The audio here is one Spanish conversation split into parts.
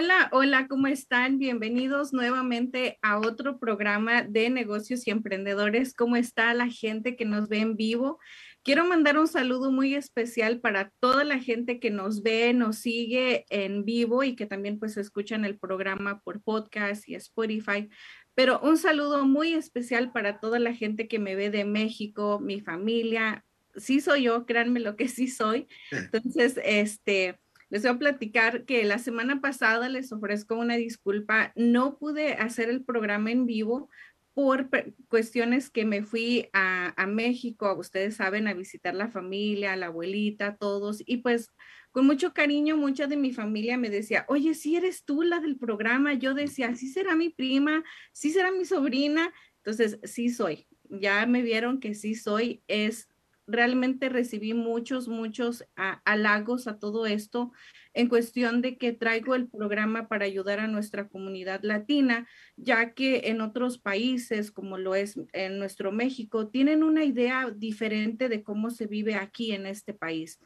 Hola, hola, ¿cómo están? Bienvenidos nuevamente a otro programa de negocios y emprendedores. ¿Cómo está la gente que nos ve en vivo? Quiero mandar un saludo muy especial para toda la gente que nos ve, nos sigue en vivo y que también pues escuchan el programa por podcast y Spotify. Pero un saludo muy especial para toda la gente que me ve de México, mi familia. Sí soy yo, créanme lo que sí soy. Entonces, este, les voy a platicar que la semana pasada les ofrezco una disculpa. No pude hacer el programa en vivo por cuestiones que me fui a, a, México, ustedes saben, a visitar la familia, la abuelita, todos, y pues con mucho cariño, mucha de mi familia me decía, oye, si eres tú la del programa, yo decía, sí será mi prima, sí será mi sobrina, entonces sí soy, ya me vieron que sí soy, es realmente recibí muchos, muchos halagos a todo esto en cuestión de que traigo el programa para ayudar a nuestra comunidad latina, ya que en otros países, como lo es en nuestro México, tienen una idea diferente de cómo se vive aquí en este país.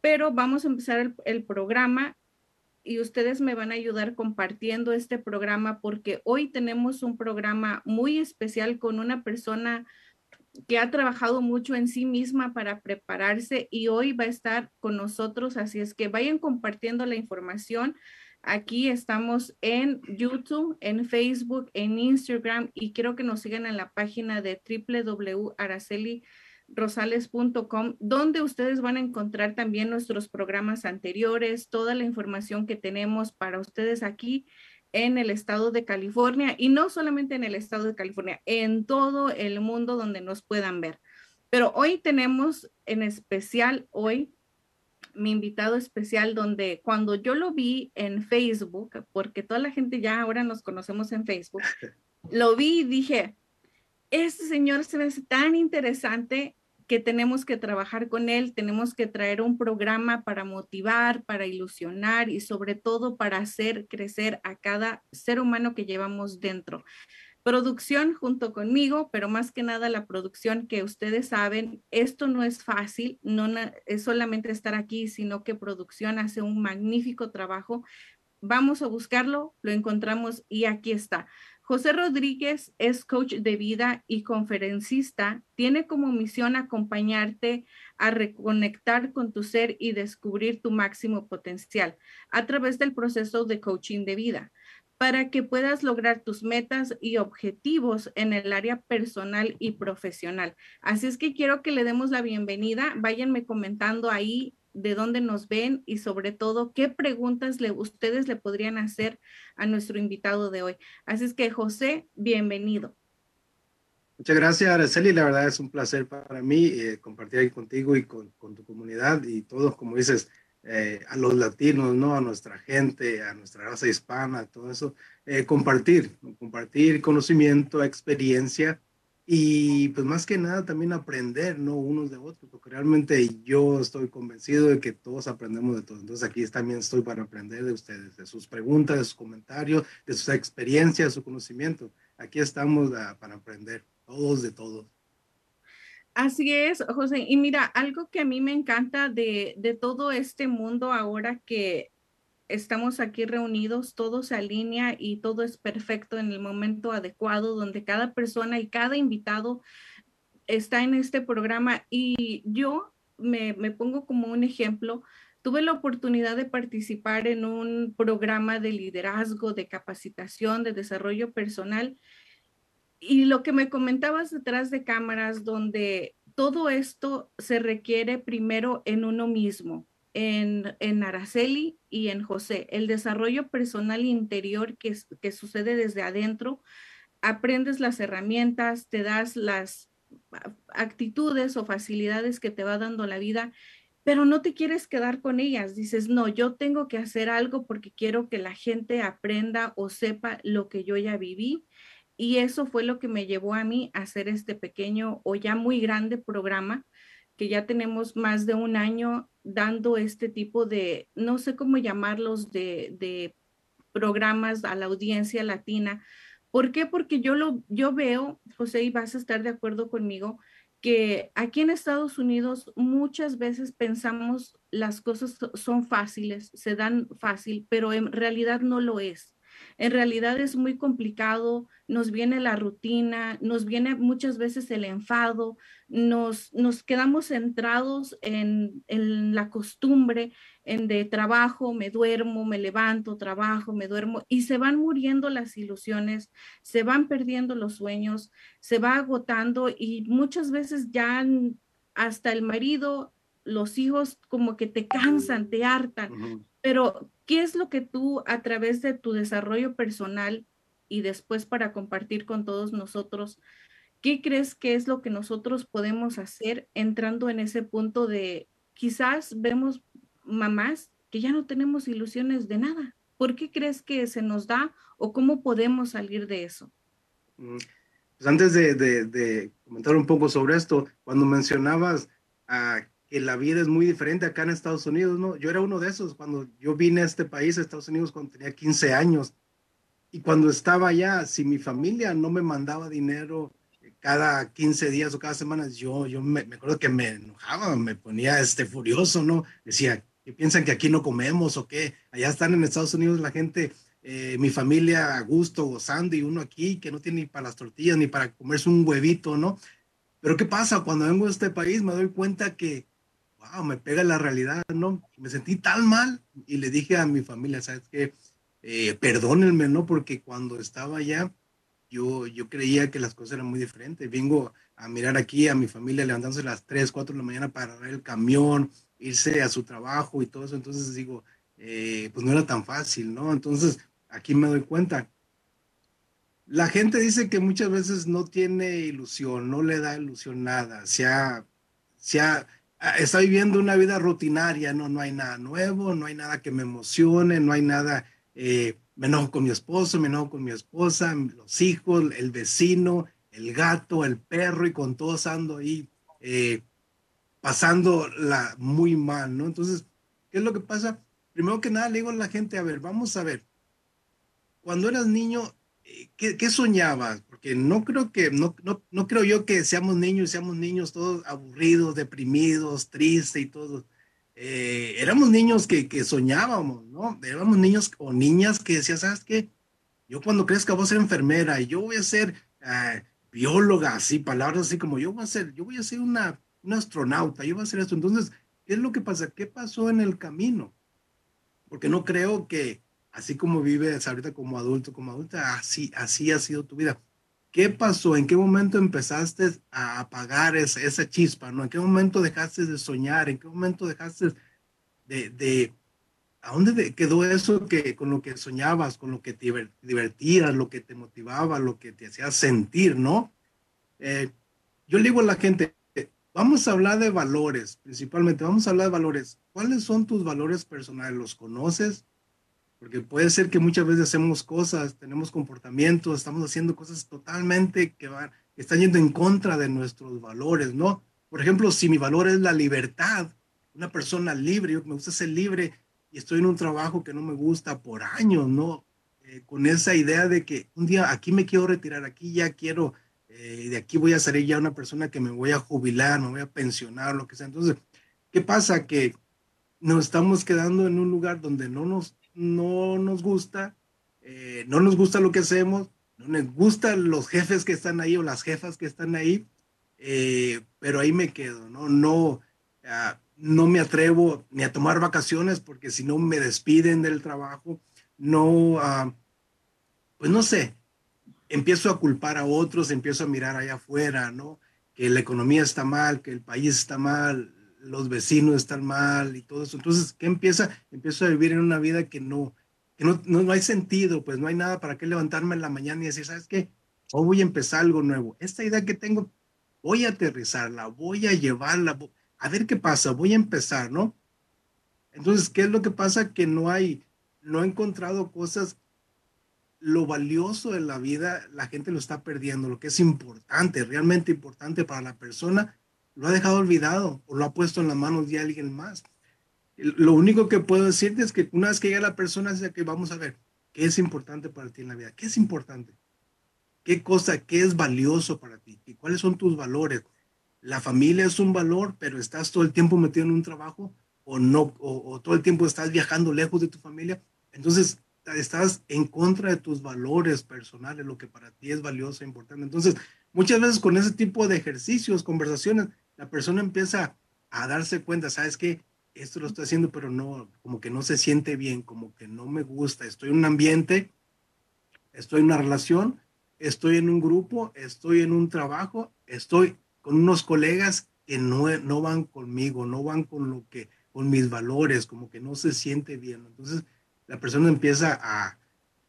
Pero vamos a empezar el, programa y ustedes me van a ayudar compartiendo este programa porque hoy tenemos un programa muy especial con una persona que ha trabajado mucho en sí misma para prepararse y hoy va a estar con nosotros. Así es que vayan compartiendo la información. Aquí estamos en YouTube, en Facebook, en Instagram y quiero que nos sigan en la página de www.aracelirosales.com, donde ustedes van a encontrar también nuestros programas anteriores, toda la información que tenemos para ustedes aquí en el estado de California y no solamente en el estado de California, en todo el mundo donde nos puedan ver. Pero hoy tenemos en especial, hoy, mi invitado especial, donde cuando yo lo vi en Facebook, porque toda la gente ya ahora nos conocemos en Facebook, lo vi y dije, este señor se ve tan interesante que tenemos que trabajar con él, tenemos que traer un programa para motivar, para ilusionar y sobre todo para hacer crecer a cada ser humano que llevamos dentro. Producción junto conmigo, pero más que nada la producción que ustedes saben, esto no es fácil, no es solamente estar aquí, sino que producción hace un magnífico trabajo. Vamos a buscarlo, lo encontramos y aquí está. José Rodríguez es coach de vida y conferencista. Tiene como misión acompañarte a reconectar con tu ser y descubrir tu máximo potencial a través del proceso de coaching de vida para que puedas lograr tus metas y objetivos en el área personal y profesional. Así es que quiero que le demos la bienvenida. Váyanme comentando ahí de dónde nos ven y sobre todo qué preguntas le, ustedes le podrían hacer a nuestro invitado de hoy. Así es que José, bienvenido. Muchas gracias, Araceli. La verdad es un placer para mí eh, compartir ahí contigo y con, con, tu comunidad y todos, como dices, eh, a los latinos, ¿no? A nuestra gente, a nuestra raza hispana, todo eso, eh, compartir, compartir conocimiento, experiencia y pues más que nada también aprender, ¿no? Unos de otros, porque realmente yo estoy convencido de que todos aprendemos de todo. Entonces aquí también estoy para aprender de ustedes, de sus preguntas, de sus comentarios, de sus experiencias, de su conocimiento. Aquí estamos ah, para aprender, todos de todos. Así es, José. Y mira, algo que a mí me encanta de, de todo este mundo ahora que estamos aquí reunidos, todo se alinea y todo es perfecto en el momento adecuado, donde cada persona y cada invitado está en este programa. Y yo me, pongo como un ejemplo. Tuve la oportunidad de participar en un programa de liderazgo, de capacitación, de desarrollo personal. Y lo que me comentabas detrás de cámaras, donde todo esto se requiere primero en uno mismo, en, Araceli y en José. El desarrollo personal interior que, que sucede desde adentro, aprendes las herramientas, te das las actitudes o facilidades que te va dando la vida, pero no te quieres quedar con ellas. Dices, no, yo tengo que hacer algo porque quiero que la gente aprenda o sepa lo que yo ya viví. Y eso fue lo que me llevó a mí a hacer este pequeño o ya muy grande programa que ya tenemos más de un año dando este tipo de, no sé cómo llamarlos, de, programas a la audiencia latina. ¿Por qué? Porque yo, lo, yo veo, José, y vas a estar de acuerdo conmigo, que aquí en Estados Unidos muchas veces pensamos las cosas son fáciles, se dan fácil, pero en realidad no lo es. En realidad es muy complicado, nos viene la rutina, nos viene muchas veces el enfado, nos, nos quedamos centrados en, en la costumbre, en de trabajo, me duermo, me levanto, trabajo, me duermo, y se van muriendo las ilusiones, se van perdiendo los sueños, se va agotando y muchas veces ya hasta el marido, los hijos como que te cansan, te hartan, pero ¿qué es lo que tú a través de tu desarrollo personal y después para compartir con todos nosotros, qué crees que es lo que nosotros podemos hacer entrando en ese punto de quizás vemos mamás que ya no tenemos ilusiones de nada? ¿Por qué crees que se nos da o cómo podemos salir de eso? Mm, pues antes de, comentar un poco sobre esto, cuando mencionabas a que la vida es muy diferente acá en Estados Unidos, ¿no? Yo era uno de esos cuando yo vine a este país, a Estados Unidos, cuando tenía 15 años. Y cuando estaba allá, si mi familia no me mandaba dinero cada 15 días o cada semana, yo, yo me, acuerdo que me enojaba, me ponía este, furioso, ¿no? Decía, ¿qué piensan que aquí no comemos o qué? Allá están en Estados Unidos la gente, eh, mi familia a gusto, gozando, y uno aquí que no tiene ni para las tortillas ni para comerse un huevito, ¿no? Pero ¿qué pasa? Cuando vengo a este país me doy cuenta que me pega la realidad, ¿no? Me sentí tan mal y le dije a mi familia, ¿sabes qué? Eh, perdónenme, ¿no? Porque cuando estaba allá, yo, yo creía que las cosas eran muy diferentes. Vengo a mirar aquí a mi familia levantándose a las 3, 4 de la mañana para agarrar el camión, irse a su trabajo y todo eso. Entonces digo, eh, pues no era tan fácil, ¿no? Entonces aquí me doy cuenta. La gente dice que muchas veces no tiene ilusión, no le da ilusión nada, se ha, se ha, está viviendo una vida rutinaria, no, no hay nada nuevo, no hay nada que me emocione, no hay nada, eh, me enojo con mi esposo, me enojo con mi esposa, los hijos, el vecino, el gato, el perro y con todos ando ahí eh, pasándola muy mal, ¿no? Entonces, ¿qué es lo que pasa? Primero que nada le digo a la gente, a ver, vamos a ver, cuando eras niño, ¿qué, soñabas? Porque no creo que, no, no, no, creo yo que seamos niños, seamos niños todos aburridos, deprimidos, tristes y todo. Eh, éramos niños que, que, soñábamos, ¿no? Éramos niños o niñas que decían, ¿sabes qué? Yo cuando crezca voy a ser enfermera yo voy a ser ah, bióloga, así, palabras así como yo voy a ser, yo voy a ser una, una astronauta, yo voy a hacer esto. Entonces, ¿qué es lo que pasa? ¿Qué pasó en el camino? Porque no creo que, así como vives ahorita como adulto, como adulta, así, así ha sido tu vida. ¿Qué pasó? ¿En qué momento empezaste a apagar esa, esa chispa? ¿no? ¿En qué momento dejaste de soñar? ¿En qué momento dejaste de, de ¿a dónde quedó eso que con lo que soñabas, con lo que te divertías, lo que te motivaba, lo que te hacía sentir, ¿no? Eh, yo le digo a la gente, vamos a hablar de valores, principalmente, vamos a hablar de valores. ¿Cuáles son tus valores personales? ¿Los conoces? Porque puede ser que muchas veces hacemos cosas, tenemos comportamientos, estamos haciendo cosas totalmente que, van, están yendo en contra de nuestros valores, ¿no? Por ejemplo, si mi valor es la libertad, una persona libre, yo me gusta ser libre y estoy en un trabajo que no me gusta por años, ¿no? Eh, con esa idea de que un día aquí me quiero retirar, aquí ya quiero, eh, de aquí voy a salir ya una persona que me voy a jubilar, me voy a pensionar, lo que sea. Entonces, ¿qué pasa? Que nos estamos quedando en un lugar donde no nos no nos gusta, eh, no nos gusta lo que hacemos, no nos gustan los jefes que están ahí o las jefas que están ahí, eh, pero ahí me quedo, ¿no? No, ah, no me atrevo ni a tomar vacaciones porque si no me despiden del trabajo, no, ah, pues no sé, empiezo a culpar a otros, empiezo a mirar allá afuera, ¿no? Que la economía está mal, que el país está mal, los vecinos están mal y todo eso. Entonces, ¿qué empieza? Empiezo a vivir en una vida que no, que no, no, hay sentido, pues no hay nada para qué levantarme en la mañana y decir, ¿sabes qué? Hoy voy a empezar algo nuevo. Esta idea que tengo, voy a aterrizarla, voy a llevarla, a ver qué pasa, voy a empezar, ¿no? Entonces, ¿qué es lo que pasa? Que no hay, no he encontrado cosas, lo valioso de la vida, la gente lo está perdiendo, lo que es importante, realmente importante para la persona, lo ha dejado olvidado o lo ha puesto en las manos de alguien más. Lo único que puedo decirte es que una vez que llega la persona, es que vamos a ver qué es importante para ti en la vida, qué es importante, qué cosa, qué es valioso para ti, y cuáles son tus valores. la familia es un valor, pero estás todo el tiempo metido en un trabajo o no, o, todo el tiempo estás viajando lejos de tu familia, entonces estás en contra de tus valores personales, lo que para ti es valioso e importante. Entonces, muchas veces con ese tipo de ejercicios, conversaciones, la persona empieza a darse cuenta, sabes que esto lo estoy haciendo, pero no, como que no se siente bien, como que no me gusta, estoy en un ambiente, estoy en una relación, estoy en un grupo, estoy en un trabajo, estoy con unos colegas que no, no van conmigo, no van con lo que, con mis valores, como que no se siente bien. Entonces la persona empieza a,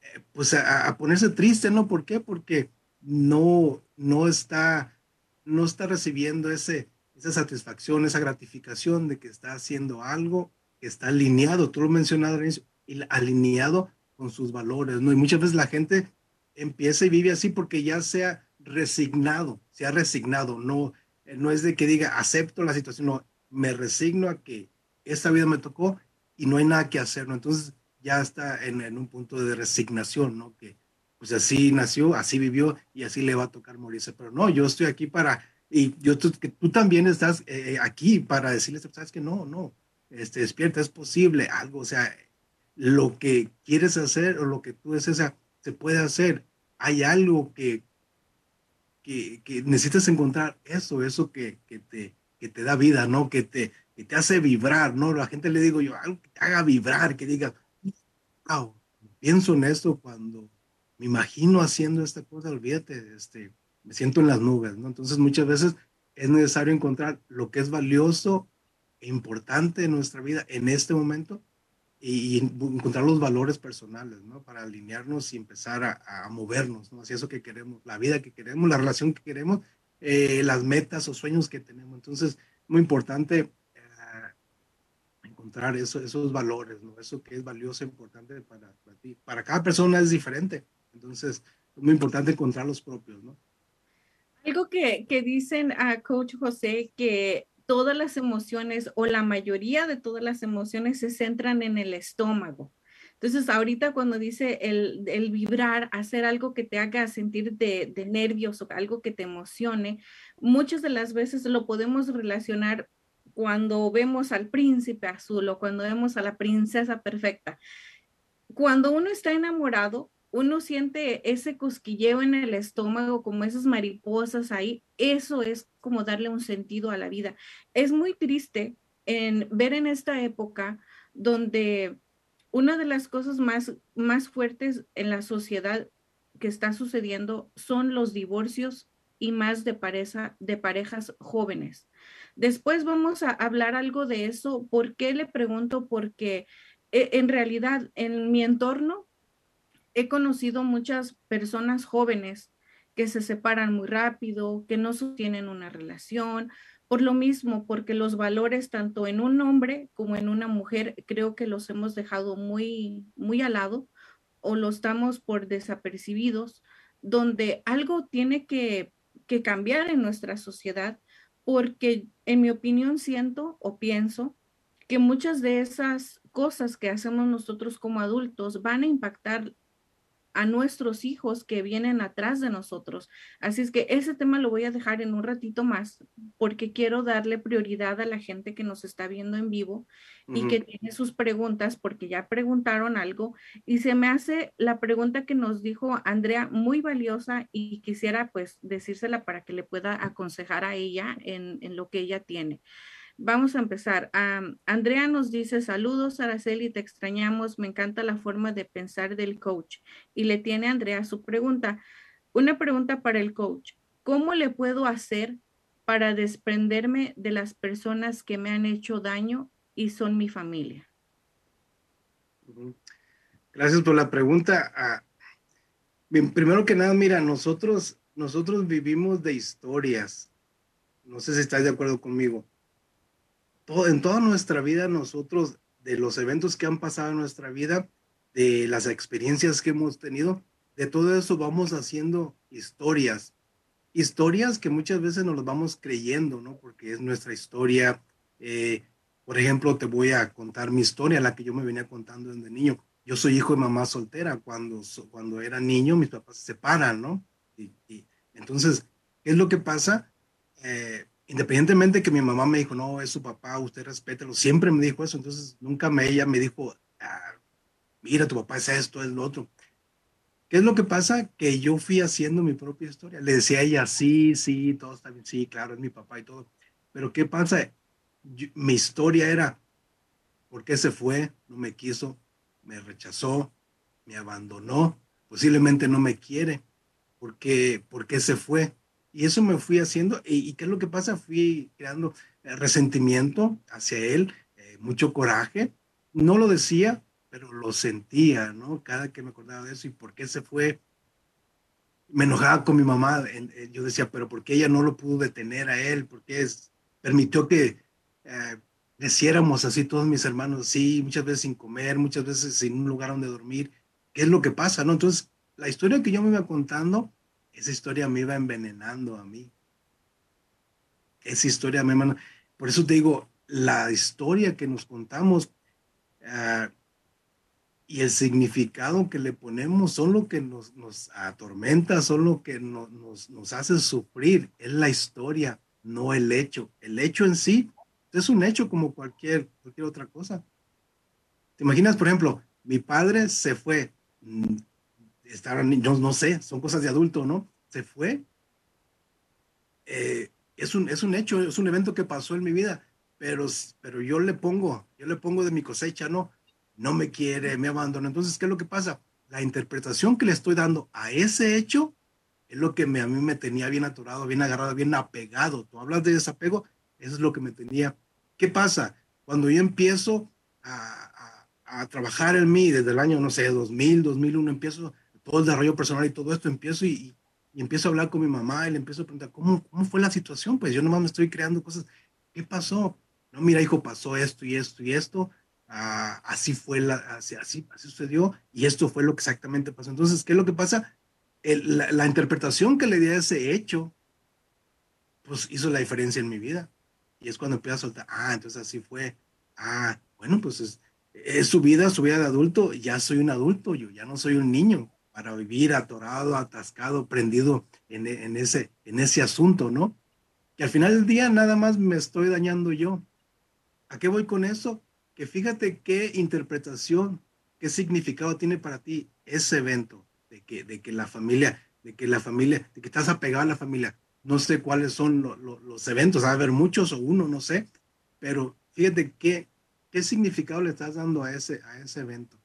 eh, pues a, ponerse triste, ¿no? ¿Por qué? Porque no, no está, no está recibiendo ese, esa satisfacción, esa gratificación de que está haciendo algo que está alineado, tú lo mencionaste, alineado con sus valores, ¿no? Y muchas veces la gente empieza y vive así porque ya se ha resignado, se ha resignado, no, no es de que diga acepto la situación, no, me resigno a que esta vida me tocó y no hay nada que hacer, ¿no? Entonces ya está en, en un punto de resignación, ¿no? Que pues así nació, así vivió y así le va a tocar morirse, pero no, yo estoy aquí para, y yo, tú, que tú también estás eh, aquí para decirles, sabes que no, no, este, despierta, es posible algo, o sea, lo que quieres hacer o lo que tú deseas, se puede hacer. Hay algo que, que, que necesitas encontrar, eso, eso que, que, te, que te da vida, ¿no? Que te, que te hace vibrar, ¿no? La gente le digo yo, algo que te haga vibrar, que diga, wow, pienso en esto cuando me imagino haciendo esta cosa, olvídate, este, me siento en las nubes, ¿no? Entonces muchas veces es necesario encontrar lo que es valioso e importante en nuestra vida en este momento y, encontrar los valores personales, ¿no? Para alinearnos y empezar a, movernos, ¿no? Hacia eso que queremos, la vida que queremos, la relación que queremos, eh, las metas o sueños que tenemos. Entonces, muy importante eh, encontrar eso, esos valores, ¿no? Eso que es valioso e importante para, para ti. Para cada persona es diferente. Entonces, es muy importante encontrar los propios, ¿no? Algo que, que dicen a Coach José, que todas las emociones o la mayoría de todas las emociones se centran en el estómago. Entonces, ahorita cuando dice el, el vibrar, hacer algo que te haga sentir de, de, nervios o algo que te emocione, muchas de las veces lo podemos relacionar cuando vemos al príncipe azul o cuando vemos a la princesa perfecta. Cuando uno está enamorado, uno siente ese cosquilleo en el estómago, como esas mariposas ahí, eso es como darle un sentido a la vida. Es muy triste en ver en esta época donde una de las cosas más, más fuertes en la sociedad que está sucediendo son los divorcios y más de, pareja, de parejas jóvenes. Después vamos a hablar algo de eso. ¿Por qué le pregunto? Porque eh, en realidad en mi entorno he conocido muchas personas jóvenes que se separan muy rápido, que no sostienen una relación, por lo mismo, porque los valores tanto en un hombre como en una mujer creo que los hemos dejado muy, muy al lado o los estamos por desapercibidos, donde algo tiene que, que cambiar en nuestra sociedad, porque en mi opinión siento o pienso que muchas de esas cosas que hacemos nosotros como adultos van a impactar a nuestros hijos que vienen atrás de nosotros. Así es que ese tema lo voy a dejar en un ratito más porque quiero darle prioridad a la gente que nos está viendo en vivo y que tiene sus preguntas porque ya preguntaron algo y se me hace la pregunta que nos dijo Andrea muy valiosa y quisiera pues decírsela para que le pueda aconsejar a ella en, en lo que ella tiene. Vamos a empezar. Andrea nos dice, saludos Araceli, te extrañamos, me encanta la forma de pensar del coach. Y le tiene Andrea su pregunta. Una pregunta para el coach. ¿Cómo le puedo hacer para desprenderme de las personas que me han hecho daño y son mi familia? Gracias por la pregunta. Ah, primero que nada, mira, nosotros, nosotros vivimos de historias. No sé si estás de acuerdo conmigo en toda nuestra vida nosotros, de los eventos que han pasado en nuestra vida, de las experiencias que hemos tenido, de todo eso vamos haciendo historias. Historias que muchas veces nos las vamos creyendo, ¿no? Porque es nuestra historia. Eh, por ejemplo, te voy a contar mi historia, la que yo me venía contando desde niño. Yo soy hijo de mamá soltera. Cuando, cuando era niño, mis papás se separan, ¿no? Y, entonces, ¿qué es lo que pasa? Eh, independientemente que mi mamá me dijo, no, es su papá, usted respételo, siempre me dijo eso, entonces nunca me, ella me dijo, ah, mira, tu papá es esto, es lo otro. ¿Qué es lo que pasa? Que yo fui haciendo mi propia historia. Le decía a ella, sí, sí, todo está bien, sí, claro, es mi papá y todo. Pero ¿qué pasa? mi historia era, ¿por qué se fue? No me quiso, me rechazó, me abandonó, posiblemente no me quiere, ¿por qué, ¿por qué se fue? Y eso me fui haciendo. ¿Y, qué es lo que pasa? Fui creando eh, resentimiento hacia él, eh, mucho coraje. No lo decía, pero lo sentía, ¿no? Cada que me acordaba de eso y por qué se fue. Me enojaba con mi mamá. Yo decía, pero ¿por qué ella no lo pudo detener a él? ¿Por qué permitió que eh, así todos mis hermanos, sí, muchas veces sin comer, muchas veces sin un lugar donde dormir? ¿Qué es lo que pasa, no? Entonces, la historia que yo me iba contando esa historia me iba envenenando a mí. Esa historia me. Por eso te digo, la historia que nos contamos ah, y el significado que le ponemos son lo que nos, atormenta, son lo que nos, nos hace sufrir. Es la historia, no el hecho. El hecho en sí es un hecho como cualquier, cualquier otra cosa. ¿Te imaginas, por ejemplo, mi padre se fue, mm, estaban niños, no sé, son cosas de adulto, ¿no? Se fue. Eh, es, un, es un hecho, es un evento que pasó en mi vida, pero, pero yo le pongo, yo le pongo de mi cosecha, no, no me quiere, me abandona. Entonces, ¿qué es lo que pasa? La interpretación que le estoy dando a ese hecho es lo que me, a mí me tenía bien atorado, bien agarrado, bien apegado. Tú hablas de desapego, eso es lo que me tenía. ¿Qué pasa? Cuando yo empiezo a, a, a trabajar en mí desde el año, no sé, 2000, 2001, empiezo todo el desarrollo personal y todo esto, empiezo y, empiezo a hablar con mi mamá y le empiezo a preguntar, ¿cómo, ¿cómo fue la situación? Pues yo nomás me estoy creando cosas. ¿Qué pasó? No, mira, hijo, pasó esto y esto y esto. Ah, así fue, la, así, así, así, sucedió y esto fue lo que exactamente pasó. Entonces, ¿qué es lo que pasa? la, interpretación que le di a ese hecho, pues hizo la diferencia en mi vida. Y es cuando empiezo a soltar, ah, entonces así fue. Ah, bueno, pues es, es su vida, su vida de adulto, ya soy un adulto, yo ya no soy un niño para vivir atorado, atascado, prendido en, en, ese, en ese asunto, ¿no? Que al final del día nada más me estoy dañando yo. ¿A qué voy con eso? Que fíjate qué interpretación, qué significado tiene para ti ese evento de que, de que la familia, de que la familia, de que estás apegado a la familia. No sé cuáles son los eventos, a haber muchos o uno, no sé, pero fíjate qué, qué significado le estás dando a ese, a ese evento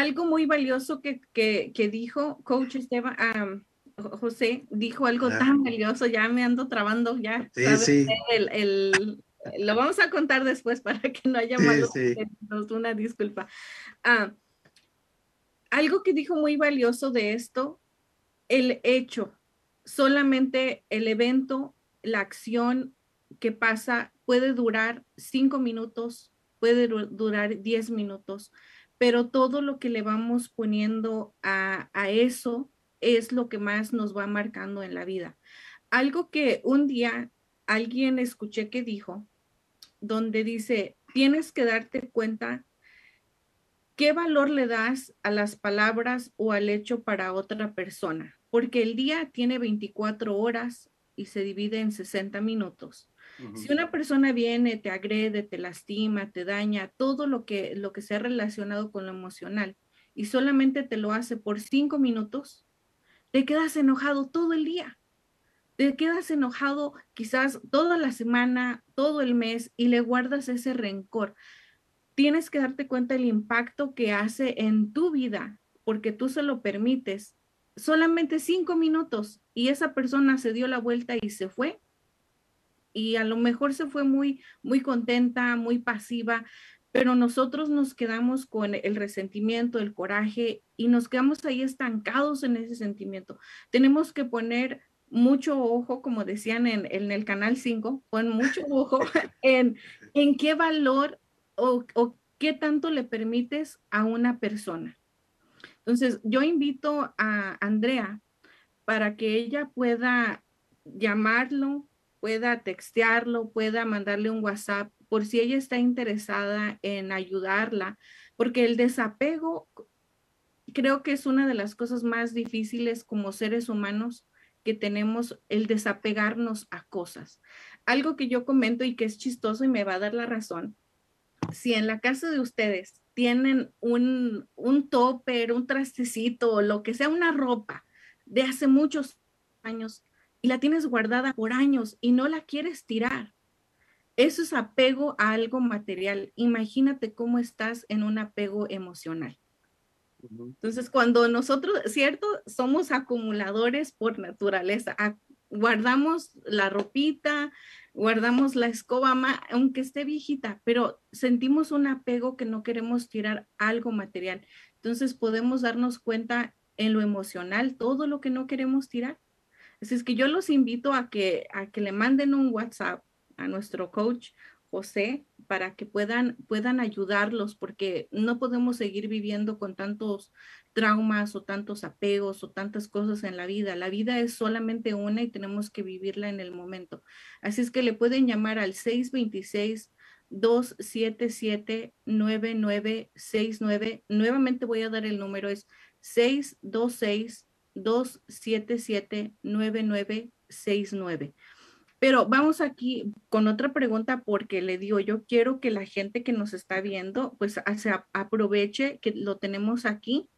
algo muy valioso que, que, dijo coach Esteban, José, dijo algo tan valioso, ya me ando trabando, ya. Sí, sí. El, el, lo vamos a contar después para que no haya sí, una disculpa. Ah, algo que dijo muy valioso de esto, el hecho, solamente el evento, la acción que pasa puede durar cinco minutos, puede durar diez minutos, pero todo lo que le vamos poniendo a, eso es lo que más nos va marcando en la vida. Algo que un día alguien escuché que dijo, donde dice, tienes que darte cuenta qué valor le das a las palabras o al hecho para otra persona, porque el día tiene 24 horas y se divide en 60 minutos. Si una persona viene, te agrede, te lastima, te daña, todo lo que, lo que sea relacionado con lo emocional y solamente te lo hace por cinco minutos, te quedas enojado todo el día. Te quedas enojado quizás toda la semana, todo el mes y le guardas ese rencor. Tienes que darte cuenta del impacto que hace en tu vida porque tú se lo permites. Solamente cinco minutos y esa persona se dio la vuelta y se fue y a lo mejor se fue muy, muy contenta, muy pasiva, pero nosotros nos quedamos con el resentimiento, el coraje y nos quedamos ahí estancados en ese sentimiento. Tenemos que poner mucho ojo, como decían en, en el canal 5, pon mucho ojo en, en qué valor o, o qué tanto le permites a una persona. Entonces, yo invito a Andrea para que ella pueda llamarlo, pueda textearlo, pueda mandarle un WhatsApp por si ella está interesada en ayudarla, porque el desapego creo que es una de las cosas más difíciles como seres humanos que tenemos el desapegarnos a cosas. Algo que yo comento y que es chistoso y me va a dar la razón. Si en la casa de ustedes tienen un, un topper, un trastecito lo que sea, una ropa de hace muchos años y la tienes guardada por años y no la quieres tirar, eso es apego a algo material. Imagínate cómo estás en un apego emocional. Entonces, cuando nosotros, cierto, somos acumuladores por naturaleza, guardamos la ropita, guardamos la escoba, aunque esté viejita, pero sentimos un apego que no queremos tirar algo material. Entonces, podemos darnos cuenta en lo emocional todo lo que no queremos tirar. Así es que yo los invito a que, a que le manden un WhatsApp a nuestro coach José para que puedan, puedan ayudarlos porque no podemos seguir viviendo con tantos traumas o tantos apegos o tantas cosas en la vida. La vida es solamente una y tenemos que vivirla en el momento. Así es que le pueden llamar al 626 277 9969. Nuevamente voy a dar el número es 626 277 9969. Pero vamos aquí con otra pregunta porque le digo, yo quiero que la gente que nos está viendo, pues se aproveche que lo tenemos aquí.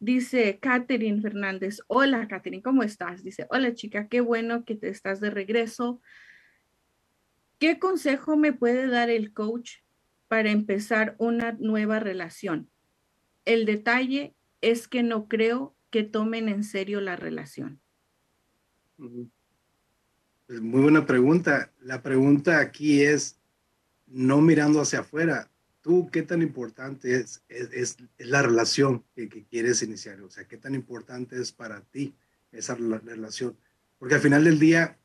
Dice Catherine Fernández, hola Catherine, ¿cómo estás? Dice, hola chica, qué bueno que te estás de regreso. ¿Qué consejo me puede dar el coach para empezar una nueva relación? El detalle es que no creo que tomen en serio la relación. Muy buena pregunta. La pregunta aquí es, no mirando hacia afuera, ¿tú qué tan importante es, es, la relación que, quieres iniciar? O sea, ¿qué tan importante es para ti esa relación? Porque al final del día,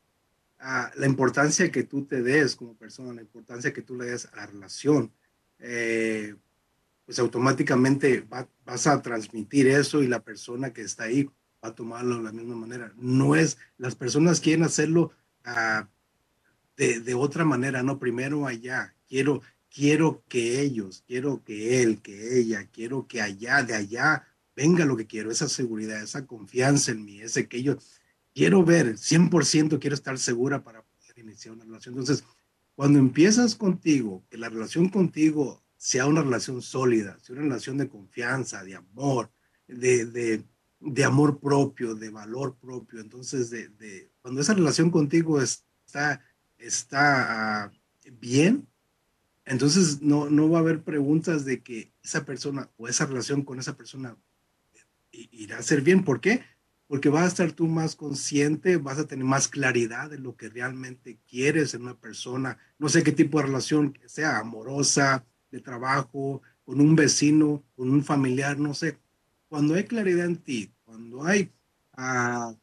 ah, la importancia que tú te des como persona, la importancia que tú le des a la relación, eh, pues automáticamente vas a transmitir eso y la persona que está ahí va a tomarlo de la misma manera. No es, las personas quieren hacerlo de, de, otra manera, no primero allá. Quiero, quiero que ellos, quiero que él, que ella, quiero que allá, de allá, venga lo que quiero, esa seguridad, esa confianza en mí, ese que yo quiero ver, 100% quiero estar segura para poder iniciar una relación. Entonces, cuando empiezas contigo, que la relación contigo sea una relación sólida, sea una relación de confianza, de amor, de, de, de amor propio, de valor propio, entonces de, cuando esa relación contigo está, está ah, bien, entonces no, no va a haber preguntas de que esa persona o esa relación con esa persona irá a ser bien. ¿Por qué? Porque vas a estar tú más consciente, vas a tener más claridad de lo que realmente quieres en una persona. No sé qué tipo de relación sea, amorosa, de trabajo, con un vecino, con un familiar, no sé. Cuando hay claridad en ti, cuando hay uh,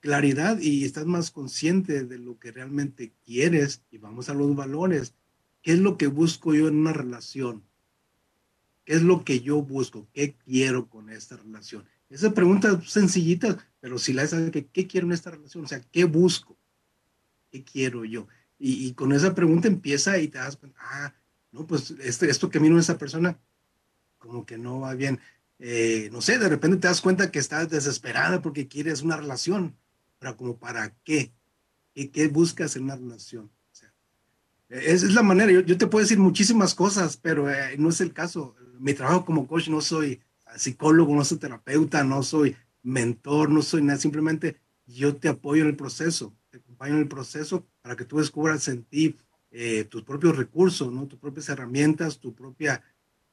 claridad y estás más consciente de lo que realmente quieres y vamos a los valores. ¿Qué es lo que busco yo en una relación? ¿Qué es lo que yo busco? ¿Qué quiero con esta relación? Esa pregunta es sencillita, pero si la sabes que qué quiero en esta relación, o sea, ¿qué busco? ¿Qué quiero yo? Y, con esa pregunta empieza y te das cuenta, ah, no, pues esto, esto que miro en esa persona, como que no va bien. Eh, no sé, de repente te das cuenta que estás desesperada porque quieres una relación como para qué, qué, qué buscas en una relación. Esa es la manera, yo, yo, te puedo decir muchísimas cosas, pero eh, no es el caso. Mi trabajo como coach no soy psicólogo, no soy terapeuta, no soy mentor, no soy nada, simplemente yo te apoyo en el proceso, te acompaño en el proceso para que tú descubras en ti eh, tus propios recursos, ¿no? tus propias herramientas, tu propia,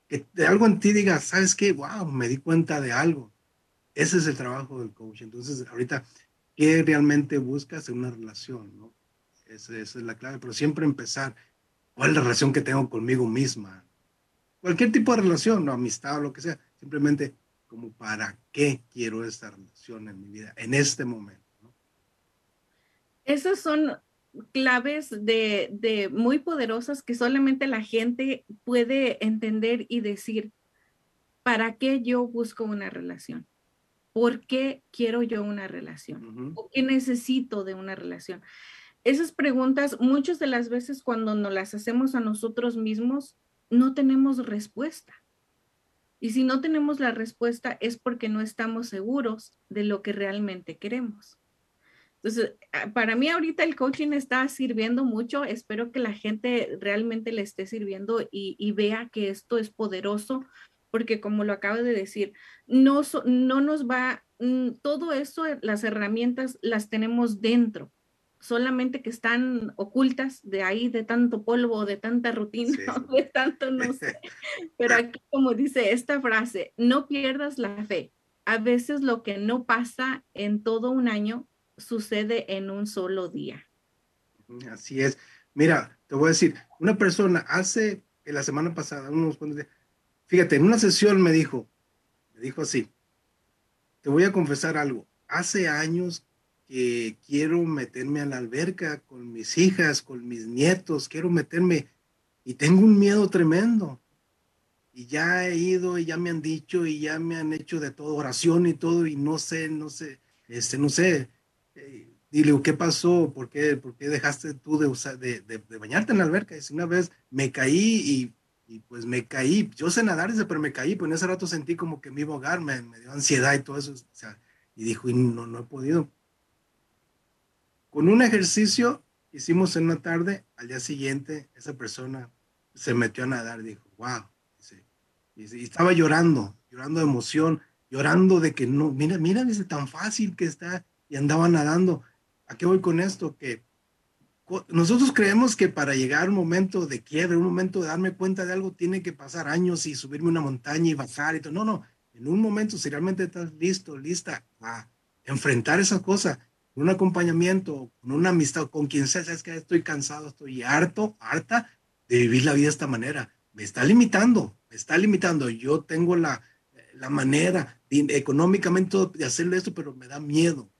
que de algo en ti diga, ¿sabes qué? Wow, me di cuenta de algo. Ese es el trabajo del coach. Entonces, ahorita qué realmente buscas en una relación, ¿no? Esa, es la clave, pero siempre empezar, ¿cuál es la relación que tengo conmigo misma? Cualquier tipo de relación, no, amistad o lo que sea, simplemente como para qué quiero esta relación en mi vida en este momento. ¿no? Son claves de, de muy poderosas que solamente la gente puede entender y decir, ¿para qué yo busco una relación? ¿Por qué quiero yo una relación? ¿O qué necesito de una relación? Esas preguntas, muchas de las veces cuando nos las hacemos a nosotros mismos, no tenemos respuesta. Y si no tenemos la respuesta es porque no estamos seguros de lo que realmente queremos. Entonces, ah, para mí ahorita el coaching está sirviendo mucho. Espero que la gente realmente le esté sirviendo y, vea que esto es poderoso, porque como lo acabo de decir, no, no nos va, mm, todo eso, las herramientas las tenemos dentro, solamente que están ocultas de ahí, de tanto polvo, de tanta rutina, de tanto no sé. Pero aquí, como dice esta frase, no pierdas la fe. A veces lo que no pasa en todo un año sucede en un solo día. Así es. Mira, te voy a decir, una persona hace, la semana pasada, unos cuantos días, fíjate, en una sesión me dijo, me dijo así, te voy a confesar algo, hace años que quiero meterme a la alberca con mis hijas, con mis nietos, quiero meterme y tengo un miedo tremendo. Y ya he ido y ya me han dicho y ya me han hecho de todo oración y todo y no sé, no sé, este, no sé, dile, ¿qué pasó? ¿Por qué, por qué dejaste tú de, usar, de, de, bañarte en la alberca? Y una vez me caí y, y, pues me caí. Yo sé nadar, pero me caí, pues en ese rato sentí como que me iba a me, dio ansiedad y todo eso. O sea, y dijo, no, no he podido. Con un ejercicio hicimos en una tarde, al día siguiente esa persona se metió a nadar, dijo, wow. Y estaba llorando, llorando de emoción, llorando de que no, mira, mira, dice, tan fácil que está y andaba nadando. ¿A qué voy con esto? Que nosotros creemos que para llegar a un momento de quiebre, un momento de darme cuenta de algo, tiene que pasar años y subirme una montaña y bajar y todo. No, no. En un momento, si realmente estás listo, lista a enfrentar esa cosa, con un acompañamiento, con una amistad, con quien sea, sabes que estoy cansado, estoy harto, harta de vivir la vida de esta manera. Me está limitando, me está limitando. Yo tengo la, la manera económicamente de hacerle esto, pero me da miedo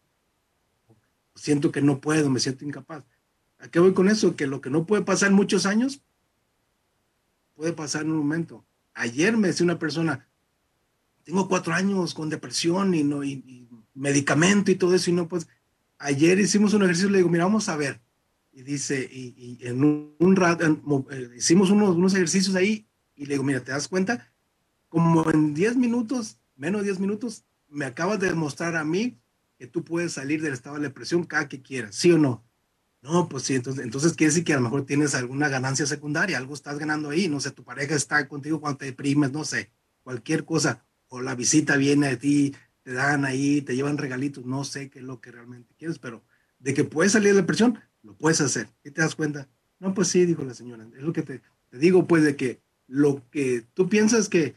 siento que no puedo, me siento incapaz. ¿A qué voy con eso? Que lo que no puede pasar en muchos años, puede pasar en un momento. Ayer me decía una persona, tengo cuatro años con depresión y, no, y, medicamento y todo eso, y no, pues, ayer hicimos un ejercicio, le digo, mira, vamos a ver. Y dice, y, en un, rato, eh, hicimos unos, unos ejercicios ahí, y le digo, mira, ¿te das cuenta? Como en 10 minutos, menos de 10 minutos, me acabas de demostrar a mí que tú puedes salir del estado de depresión cada que quieras, ¿sí o no? No, pues sí, entonces, entonces quiere decir que a lo mejor tienes alguna ganancia secundaria, algo estás ganando ahí, no sé, tu pareja está contigo cuando te deprimes, no sé, cualquier cosa, o la visita viene de ti, te dan ahí, te llevan regalitos, no sé qué es lo que realmente quieres, pero de que puedes salir de la depresión, lo puedes hacer. ¿Y te das cuenta? No, pues sí, dijo la señora, es lo que te, te digo, pues de que lo que tú piensas que,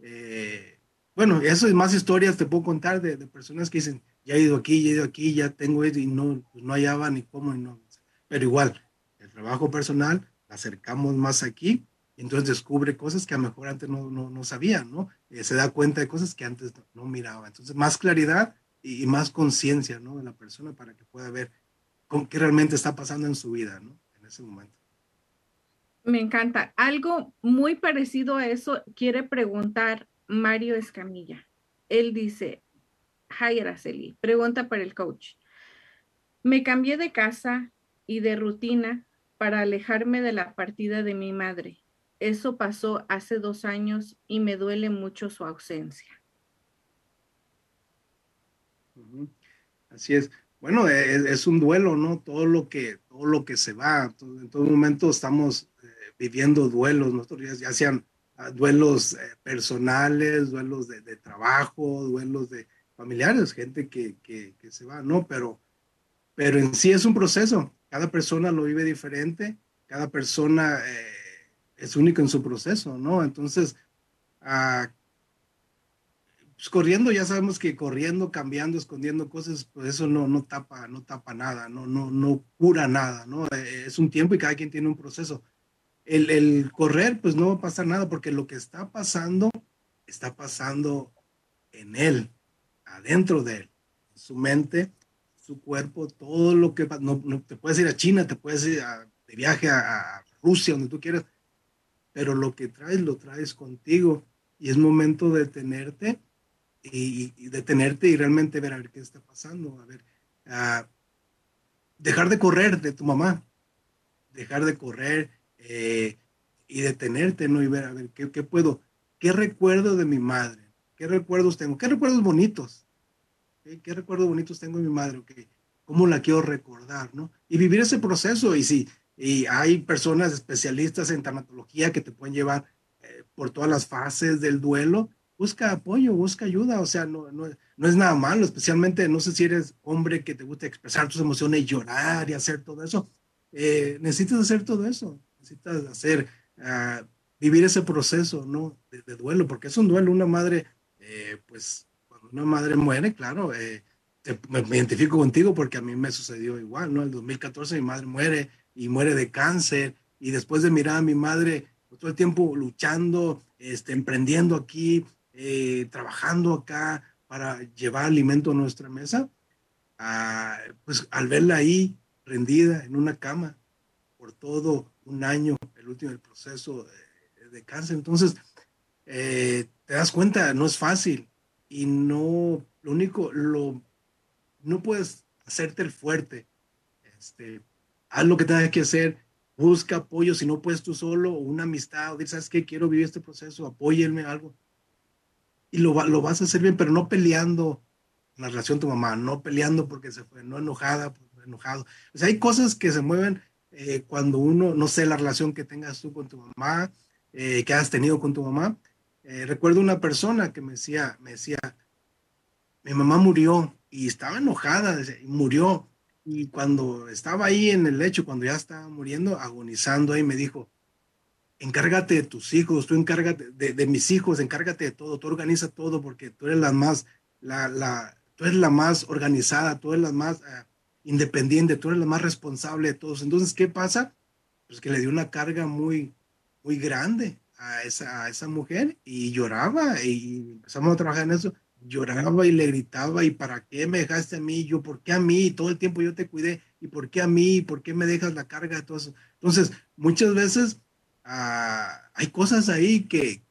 eh, bueno, eso es más historias te puedo contar de, de personas que dicen, ya he ido aquí, ya he ido aquí, ya tengo esto y no, pues no hallaba ni cómo y no. Pero igual, el trabajo personal, acercamos más aquí, y entonces descubre cosas que a lo mejor antes no, no, no sabía, ¿no? Eh, se da cuenta de cosas que antes no, miraba. Entonces, más claridad y, más conciencia, ¿no? De la persona para que pueda ver con qué realmente está pasando en su vida, ¿no? En ese momento. Me encanta. Algo muy parecido a eso quiere preguntar Mario Escamilla. Él dice, Hi, Araceli. Pregunta para el coach. Me cambié de casa y de rutina para alejarme de la partida de mi madre. Eso pasó hace dos años y me duele mucho su ausencia. Así es. Bueno, e, e, es, un duelo, ¿no? Todo lo que, todo lo que se va. en todo momento estamos eh, viviendo duelos, nosotros ya, sean ah, duelos eh, personales, duelos de, trabajo, duelos de, familiares, gente que, que, se va, ¿no? Pero, pero en sí es un proceso. Cada persona lo vive diferente, cada persona eh, es único en su proceso, ¿no? Entonces, ah, pues corriendo, ya sabemos que corriendo, cambiando, escondiendo cosas, pues eso no, no tapa, no tapa nada, no, no, no cura nada, ¿no? Eh, es un tiempo y cada quien tiene un proceso. El correr, pues no va a pasar nada porque lo que está pasando, está pasando en él, adentro de él, su mente, su cuerpo, todo lo que no, no te puedes ir a China, te puedes ir de viaje a, Rusia, donde tú quieras, pero lo que traes lo traes contigo y es momento de detenerte y, detenerte y realmente ver a ver qué está pasando, a ver, dejar de correr de tu mamá, dejar de correr eh, y detenerte, ¿no? Y ver, a ver, ¿qué, ¿qué puedo? ¿Qué recuerdo de mi madre? ¿Qué recuerdos tengo? ¿Qué recuerdos bonitos? ¿Qué, recuerdos bonitos tengo de mi madre? ¿Cómo la quiero recordar? ¿no? Y vivir ese proceso. Y si y hay personas especialistas en tanatología que te pueden llevar eh, por todas las fases del duelo, busca apoyo, busca ayuda. O sea, no, no, no es nada malo, especialmente, no sé si eres hombre que te gusta expresar tus emociones llorar y hacer todo eso. Eh, necesitas hacer todo eso. Necesitas hacer, uh, vivir ese proceso, ¿no? De, duelo, porque es un duelo. Una madre, eh, pues, una madre muere, claro, eh, me, me, identifico contigo porque a mí me sucedió igual, ¿no? En 2014 mi madre muere y muere de cáncer y después de mirar a mi madre todo el tiempo luchando, este, emprendiendo aquí, eh, trabajando acá para llevar alimento a nuestra mesa, ah, pues al verla ahí rendida en una cama por todo un año, el último el proceso de, de cáncer, entonces eh, te das cuenta, no es fácil y no, lo único, lo, no puedes hacerte el fuerte, este, haz lo que tengas que hacer, busca apoyo, si no puedes tú solo, una amistad, o decir, ¿sabes qué? Quiero vivir este proceso, apóyenme algo. Y lo, lo vas a hacer bien, pero no peleando en la relación con tu mamá, no peleando porque se fue, no enojada, enojado. O sea, hay cosas que se mueven eh, cuando uno, no sé, la relación que tengas tú con tu mamá, eh, que has tenido con tu mamá. Eh, recuerdo una persona que me decía, me decía, mi mamá murió y estaba enojada, murió, y cuando estaba ahí en el lecho, cuando ya estaba muriendo, agonizando ahí, me dijo, encárgate de tus hijos, tú encárgate de, mis hijos, encárgate de todo, tú organiza todo porque tú eres la más, la, tú eres la más organizada, tú eres la más uh, independiente, tú eres la más responsable de todos. Entonces, ¿qué pasa? Pues que le dio una carga muy, muy grande a esa, esa mujer y lloraba y empezamos a trabajar en eso lloraba y le gritaba, ¿y para qué me dejaste a mí? Yo, ¿por qué a mí? Todo el tiempo yo te cuidé, ¿y por qué a mí? ¿Por qué me dejas la carga todo eso? Entonces, muchas veces uh, hay cosas ahí que,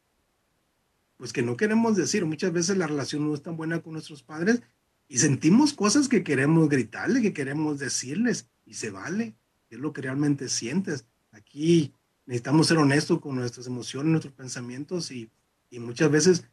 pues que no queremos decir. Muchas veces la relación no es tan buena con nuestros padres y sentimos cosas que queremos gritarle, que queremos decirles, y se vale, es lo que realmente sientes. Aquí necesitamos ser honestos con nuestras emociones, nuestros pensamientos y, y muchas veces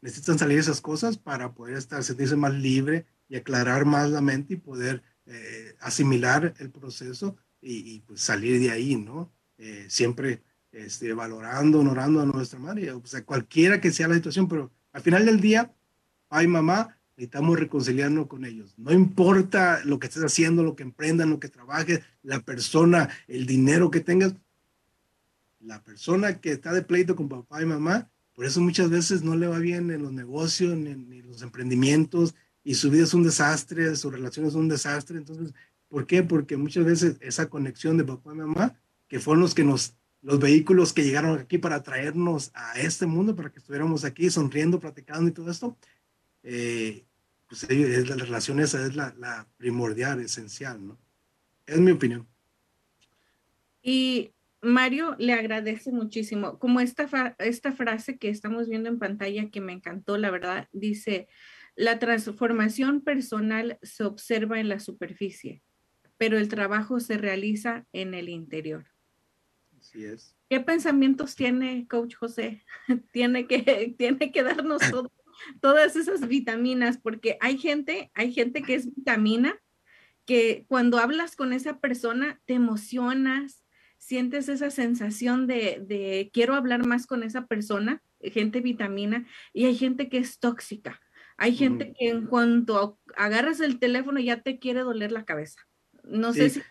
necesitan salir esas cosas para poder estar, sentirse más libre y aclarar más la mente y poder eh, asimilar el proceso y, y, pues salir de ahí, ¿no? Eh, siempre este, valorando, honorando a nuestra madre, o sea, cualquiera que sea la situación, pero al final del día, ay mamá, necesitamos reconciliarnos con ellos. No importa lo que estés haciendo, lo que emprendan, lo que trabajes, la persona, el dinero que tengas, la persona que está de pleito con papá y mamá, por eso muchas veces no le va bien en los negocios, ni en los emprendimientos, y su vida es un desastre, su relación es un desastre. Entonces, ¿por qué? Porque muchas veces esa conexión de papá y mamá, que fueron los que nos, los vehículos que llegaron aquí para traernos a este mundo, para que estuviéramos aquí sonriendo, platicando y todo esto, eh, pues es, la relación esa es la, la primordial, esencial, ¿no? Es mi opinión. Y Mario le agradece muchísimo. Como esta, esta frase que estamos viendo en pantalla que me encantó, la verdad, dice, la transformación personal se observa en la superficie, pero el trabajo se realiza en el interior. Así es. ¿Qué pensamientos tiene Coach José? tiene, que, tiene que darnos todo, todas esas vitaminas, porque hay gente, hay gente que es vitamina, que cuando hablas con esa persona te emocionas, sientes esa sensación de, de, quiero hablar más con esa persona, gente vitamina, y hay gente que es tóxica. Hay gente que en cuanto agarras el teléfono ya te quiere doler la cabeza. No sé si...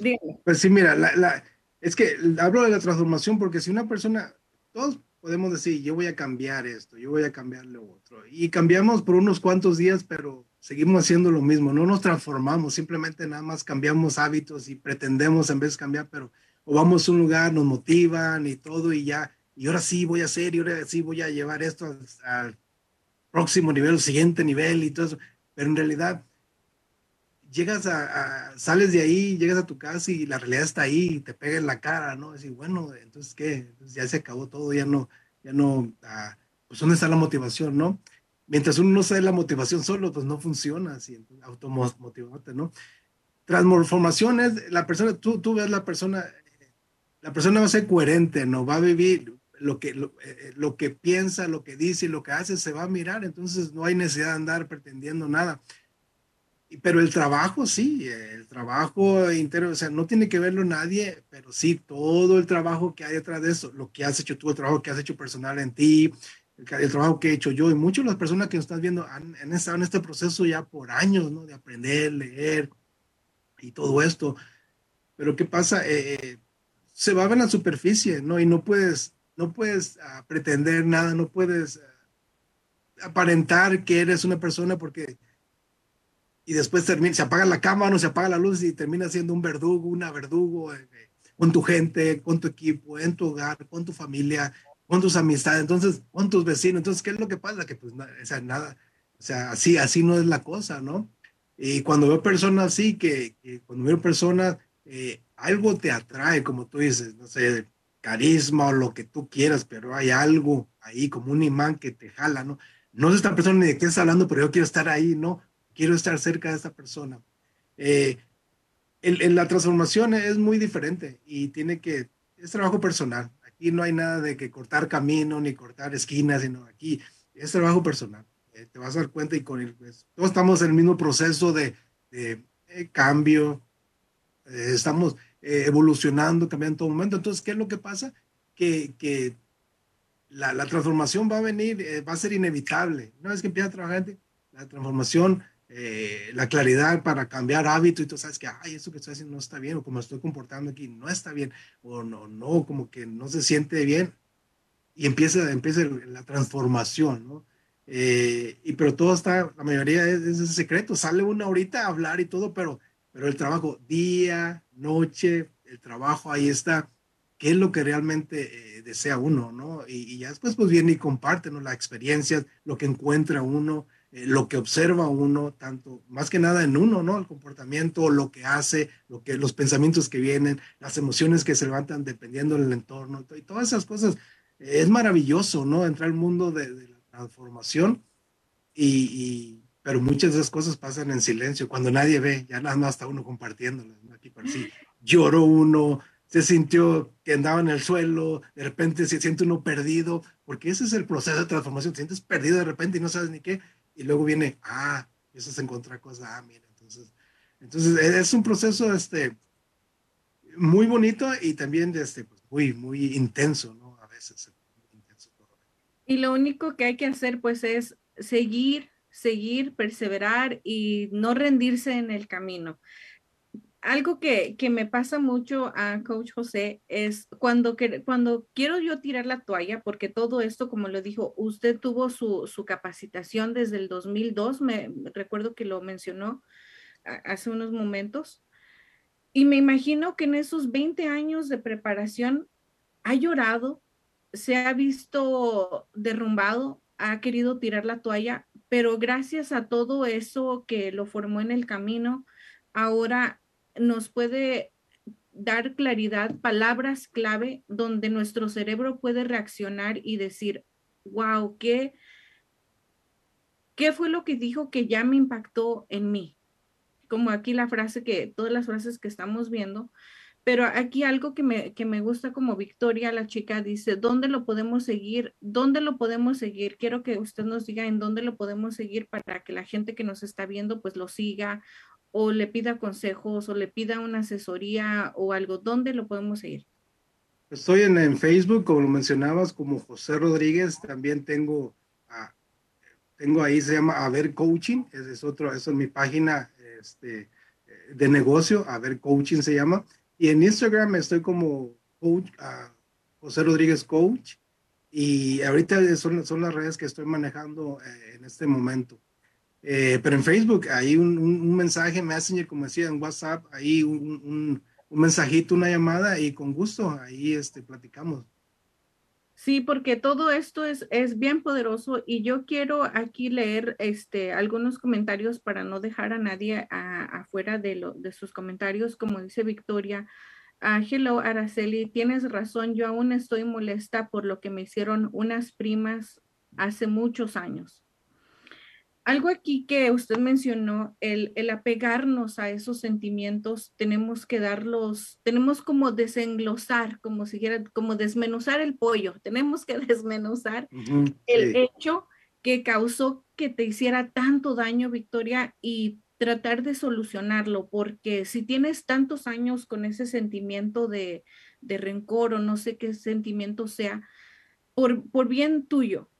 Dígame. Pues sí, mira, la, la, es que hablo de la transformación porque si una persona, todos podemos decir, yo voy a cambiar esto, yo voy a cambiar lo otro, y cambiamos por unos cuantos días, pero seguimos haciendo lo mismo, no nos transformamos, simplemente nada más cambiamos hábitos y pretendemos en vez de cambiar, pero o vamos a un lugar, nos motivan y todo y ya, y ahora sí voy a hacer, y ahora sí voy a llevar esto al, próximo nivel, al siguiente nivel y todo eso, pero en realidad llegas a, a, sales de ahí, llegas a tu casa y la realidad está ahí y te pega en la cara, ¿no? Decir, bueno, entonces, ¿qué? Entonces ya se acabó todo, ya no, ya no, ah, pues ¿dónde está la motivación, no? Mientras uno no sabe la motivación solo, pues no funciona así, automotivarte, ¿no? Transformaciones, la persona, tú, tú ves la persona, la persona va a ser coherente, ¿no? Va a vivir lo que, lo, eh, lo, que piensa, lo que dice y lo que hace, se va a mirar, entonces no hay necesidad de andar pretendiendo nada. pero el trabajo sí, el trabajo interno, o sea, no tiene que verlo nadie, pero sí todo el trabajo que hay detrás de eso, lo que has hecho tú, el trabajo que has hecho personal en ti, el, trabajo que he hecho yo y muchas de las personas que nos están viendo han, estado en este proceso ya por años, ¿no? De aprender, leer y todo esto. Pero ¿qué pasa? Eh, eh, se va a ver la superficie, ¿no? Y no puedes, no puedes ah, pretender nada, no puedes ah, aparentar que eres una persona porque y después termina, se apaga la cámara, no se apaga la luz y termina siendo un verdugo, una verdugo eh, con tu gente, con tu equipo, en tu hogar, con tu familia, con tus amistades, entonces, con tus vecinos. Entonces, ¿qué es lo que pasa? Que pues, nada, o sea, así, así no es la cosa, ¿no? Y cuando veo personas así, que, cuando veo personas, eh, algo te atrae, como tú dices, no sé, carisma o lo que tú quieras, pero hay algo ahí como un imán que te jala, ¿no? No sé esta persona ni de qué está hablando, pero yo quiero estar ahí, ¿no? Quiero estar cerca de esta persona. Eh, la transformación es muy diferente y tiene que, es trabajo personal. Aquí no hay nada de que cortar camino ni cortar esquinas, sino aquí es trabajo personal. Eh, te vas a dar cuenta y con el, pues, todos estamos en el mismo proceso de, de eh, cambio, eh, estamos evolucionando, cambiando en todo momento. Entonces, ¿qué es lo que pasa? Que, que la, la, transformación va a venir, va a ser inevitable. Una vez que empieza a trabajar, la transformación eh, la claridad para cambiar hábito y tú sabes que, ay, eso que estoy haciendo no está bien, o como estoy comportando aquí no está bien, o no, no, como que no se siente bien, y empieza, empieza la transformación, ¿no? Eh, y pero todo está, la mayoría es, es secreto, sale una ahorita a hablar y todo, pero, pero el trabajo, día, noche, el trabajo, ahí está, qué es lo que realmente eh, desea uno, ¿no? Y, ya después pues viene y comparte, ¿no? Las experiencias, lo que encuentra uno, lo que observa uno, tanto, más que nada en uno, ¿no? El comportamiento, lo que hace, lo que, los pensamientos que vienen, las emociones que se levantan dependiendo del entorno, y todas esas cosas. Eh, es maravilloso, ¿no? Entrar al mundo de, la transformación, y, pero muchas de esas cosas pasan en silencio, cuando nadie ve, ya nada más está uno compartiéndolas. Aquí por sí, lloró uno, se sintió que andaba en el suelo, de repente se siente uno perdido, porque ese es el proceso de transformación, te sientes perdido de repente y no sabes ni qué, y luego viene, ah, eso es encontrar cosas, ah, mira, entonces, entonces e, es un proceso este, muy bonito y también este, pues, muy, muy intenso, ¿no? A veces. Intenso Y lo único que hay que hacer, pues, es seguir, seguir, perseverar y no rendirse en el camino algo que, que, me pasa mucho a Coach José es cuando, que, cuando quiero yo tirar la toalla, porque todo esto, como lo dijo, usted tuvo su, su capacitación desde el 2002, me recuerdo que lo mencionó hace unos momentos, y me imagino que en esos 20 años de preparación ha llorado, se ha visto derrumbado, ha querido tirar la toalla, pero gracias a todo eso que lo formó en el camino, ahora nos puede dar claridad, palabras clave donde nuestro cerebro puede reaccionar y decir, wow, ¿qué, qué fue lo que dijo que ya me impactó en mí? Como aquí la frase que, todas las frases que estamos viendo, pero aquí algo que me, que me gusta como Victoria, la chica, dice, ¿dónde lo podemos seguir? ¿Dónde lo podemos seguir? Quiero que usted nos diga en dónde lo podemos seguir para que la gente que nos está viendo pues lo siga o le pida consejos o le pida una asesoría o algo, ¿dónde lo podemos seguir? Estoy en, Facebook, como lo mencionabas, como José Rodríguez. También tengo, tengo ahí, se llama A ver Coaching. Es otro, eso es mi página este, de negocio. A ver Coaching se llama. Y en Instagram estoy como coach, ah, José Rodríguez Coach. Y ahorita son, son las redes que estoy manejando eh, en este momento. Eh, pero en Facebook, ahí un, un, mensaje, Messenger, como decía, en WhatsApp, ahí un, un, un, mensajito, una llamada y con gusto, ahí este, platicamos. Sí, porque todo esto es, es bien poderoso y yo quiero aquí leer este, algunos comentarios para no dejar a nadie afuera de, lo, de sus comentarios, como dice Victoria. Uh, hello, Araceli, tienes razón, yo aún estoy molesta por lo que me hicieron unas primas hace muchos años algo aquí que usted mencionó, el, el, apegarnos a esos sentimientos, tenemos que darlos, tenemos como desenglosar, como si quiera, como desmenuzar el pollo, tenemos que desmenuzar el hecho que causó que te hiciera tanto daño, Victoria, y tratar de solucionarlo, porque si tienes tantos años con ese sentimiento de, de rencor o no sé qué sentimiento sea, por, por bien tuyo,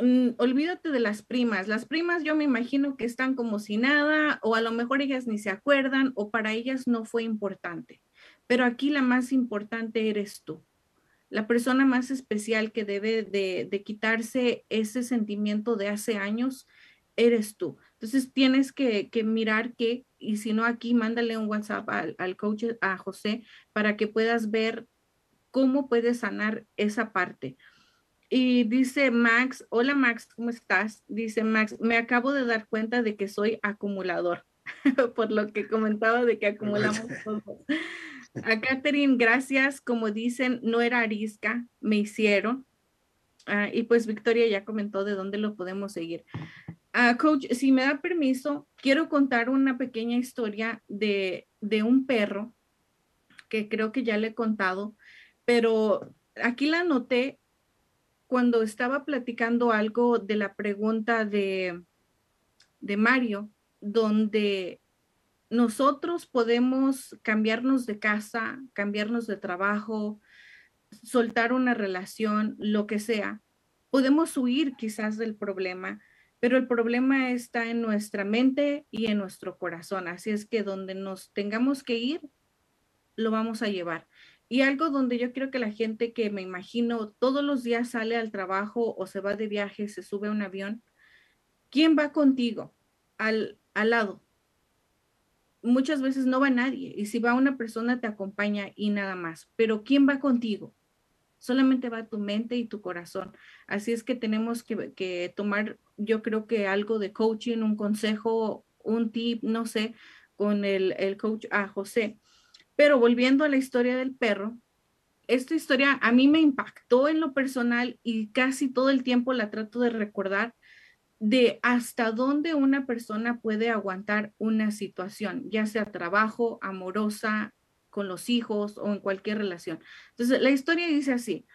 mm, olvídate de las primas. Las primas yo me imagino que están como si nada, o a lo mejor ellas ni se acuerdan, o para ellas no fue importante. Pero aquí la más importante eres tú. La persona más especial que debe de, quitarse ese sentimiento de hace años eres tú. Entonces tienes que, mirar que, y si no aquí, mándale un WhatsApp al, al, coach, a José, para que puedas ver cómo puedes sanar esa parte. Y dice Max, hola Max, ¿cómo estás? Dice Max, me acabo de dar cuenta de que soy acumulador, por lo que comentaba de que acumulamos. A Catherine, gracias. Como dicen, no era arisca, me hicieron. Ah, y pues Victoria ya comentó de dónde lo podemos seguir. Uh, coach, si me da permiso, quiero contar una pequeña historia de, de un perro que creo que ya le he contado, pero aquí la anoté cuando estaba platicando algo de la pregunta de, de Mario, donde nosotros podemos cambiarnos de casa, cambiarnos de trabajo, soltar una relación, lo que sea. Podemos huir quizás del problema, pero el problema está en nuestra mente y en nuestro corazón. Así es que donde nos tengamos que ir, lo vamos a llevar. Y algo donde yo quiero que la gente que me imagino todos los días sale al trabajo o se va de viaje, se sube a un avión, ¿quién va contigo al, al lado? Muchas veces no va nadie y si va una persona te acompaña y nada más, pero ¿quién va contigo? solamente va tu mente y tu corazón. Así es que tenemos que, tomar, yo creo que algo de coaching, un consejo, un tip, no sé, con el, el coach a José. Pero volviendo a la historia del perro, esta historia a mí me impactó en lo personal y casi todo el tiempo la trato de recordar de hasta dónde una persona puede aguantar una situación, ya sea trabajo, amorosa, con los hijos o en cualquier relación. Entonces, la historia dice así,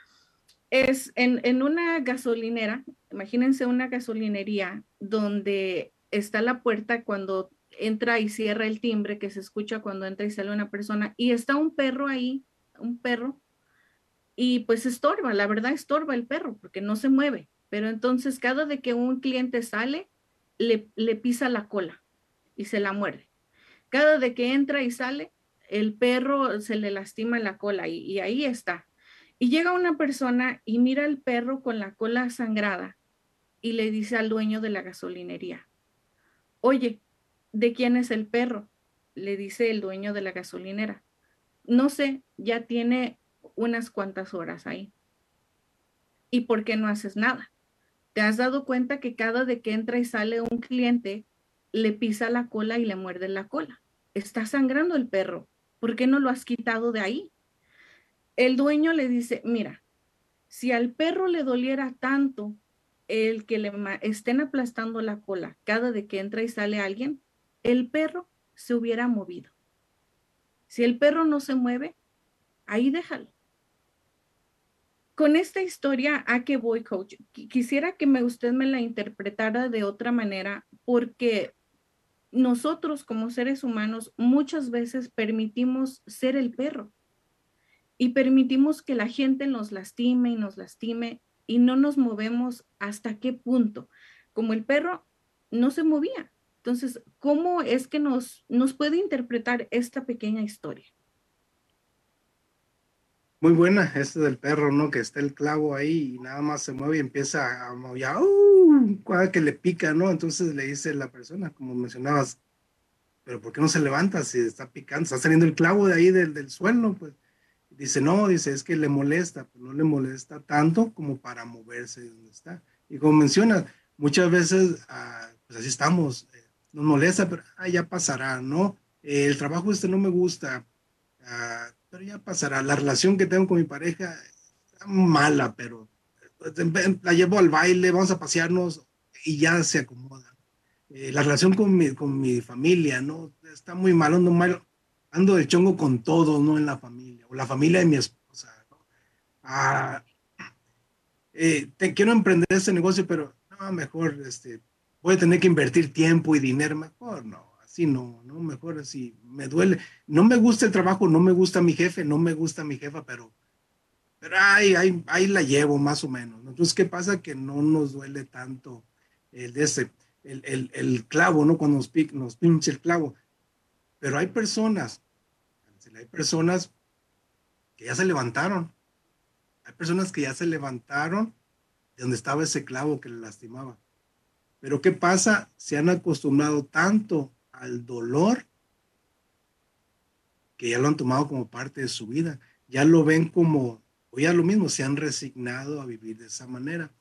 es en, una gasolinera, imagínense una gasolinería donde está la puerta cuando entra y cierra el timbre que se escucha cuando entra y sale una persona y está un perro ahí, un perro, y pues estorba, la verdad estorba el perro porque no se mueve, pero entonces cada de que un cliente sale, le, le pisa la cola y se la muerde. Cada de que entra y sale, el perro se le lastima la cola y, ahí está. Y llega una persona y mira al perro con la cola sangrada y le dice al dueño de la gasolinería, oye, ¿de quién es el perro? Le dice el dueño de la gasolinera. No sé, ya tiene unas cuantas horas ahí. ¿Y por qué no haces nada? ¿Te has dado cuenta que cada de que entra y sale un cliente, le pisa la cola y le muerde la cola? Está sangrando el perro. ¿por qué no lo has quitado de ahí? El dueño le dice, mira, si al perro le doliera tanto el que le estén aplastando la cola cada de que entra y sale alguien, el perro se hubiera movido. Si el perro no se mueve, ahí déjalo. Con esta historia, ¿a qué voy, coach? Quisiera que me, usted me la interpretara de otra manera, porque nosotros como seres humanos muchas veces permitimos ser el perro y permitimos que la gente nos lastime y nos lastime y no nos movemos hasta qué punto. Como el perro no se movía. Entonces, ¿cómo es que nos, nos puede interpretar esta pequeña historia? Muy buena, este del perro, ¿no? Que está el clavo ahí y nada más se mueve y empieza a maullar. ¡Uh! que le pica, ¿no? Entonces le dice la persona, como mencionabas, pero ¿por qué no se levanta si está picando? Está saliendo el clavo de ahí del, del suelo, pues. Dice, no, dice, es que le molesta, pero no le molesta tanto como para moverse de donde está. Y como menciona, muchas veces, ah, pues así estamos, nos molesta, pero ah, ya pasará, ¿no? el trabajo este no me gusta, ah, pero ya pasará. La relación que tengo con mi pareja está mala, pero la llevo al baile, vamos a pasearnos y ya se acomoda. Eh, la relación con mi, con mi familia, ¿no? Está muy mal, ando mal, ando de chongo con todo, ¿no? En la familia, o la familia de mi esposa, ¿no? Ah, eh, te quiero emprender este negocio, pero no, mejor, este, voy a tener que invertir tiempo y dinero, mejor no. así no, no, mejor así, me duele. No me gusta el trabajo, no me gusta mi jefe, no me gusta mi jefa, pero, pero ahí, ahí, ahí la llevo más o menos. Entonces, ¿qué pasa? Que no nos duele tanto el ese, el, el, el clavo, ¿no? Cuando nos, nos pinche el clavo. Pero hay personas, hay personas que ya se levantaron. Hay personas que ya se levantaron de donde estaba ese clavo que le lastimaba. Pero ¿qué pasa? Se han acostumbrado tanto al dolor que ya lo han tomado como parte de su vida. Ya lo ven como, o ya lo mismo, se han resignado a vivir de esa manera.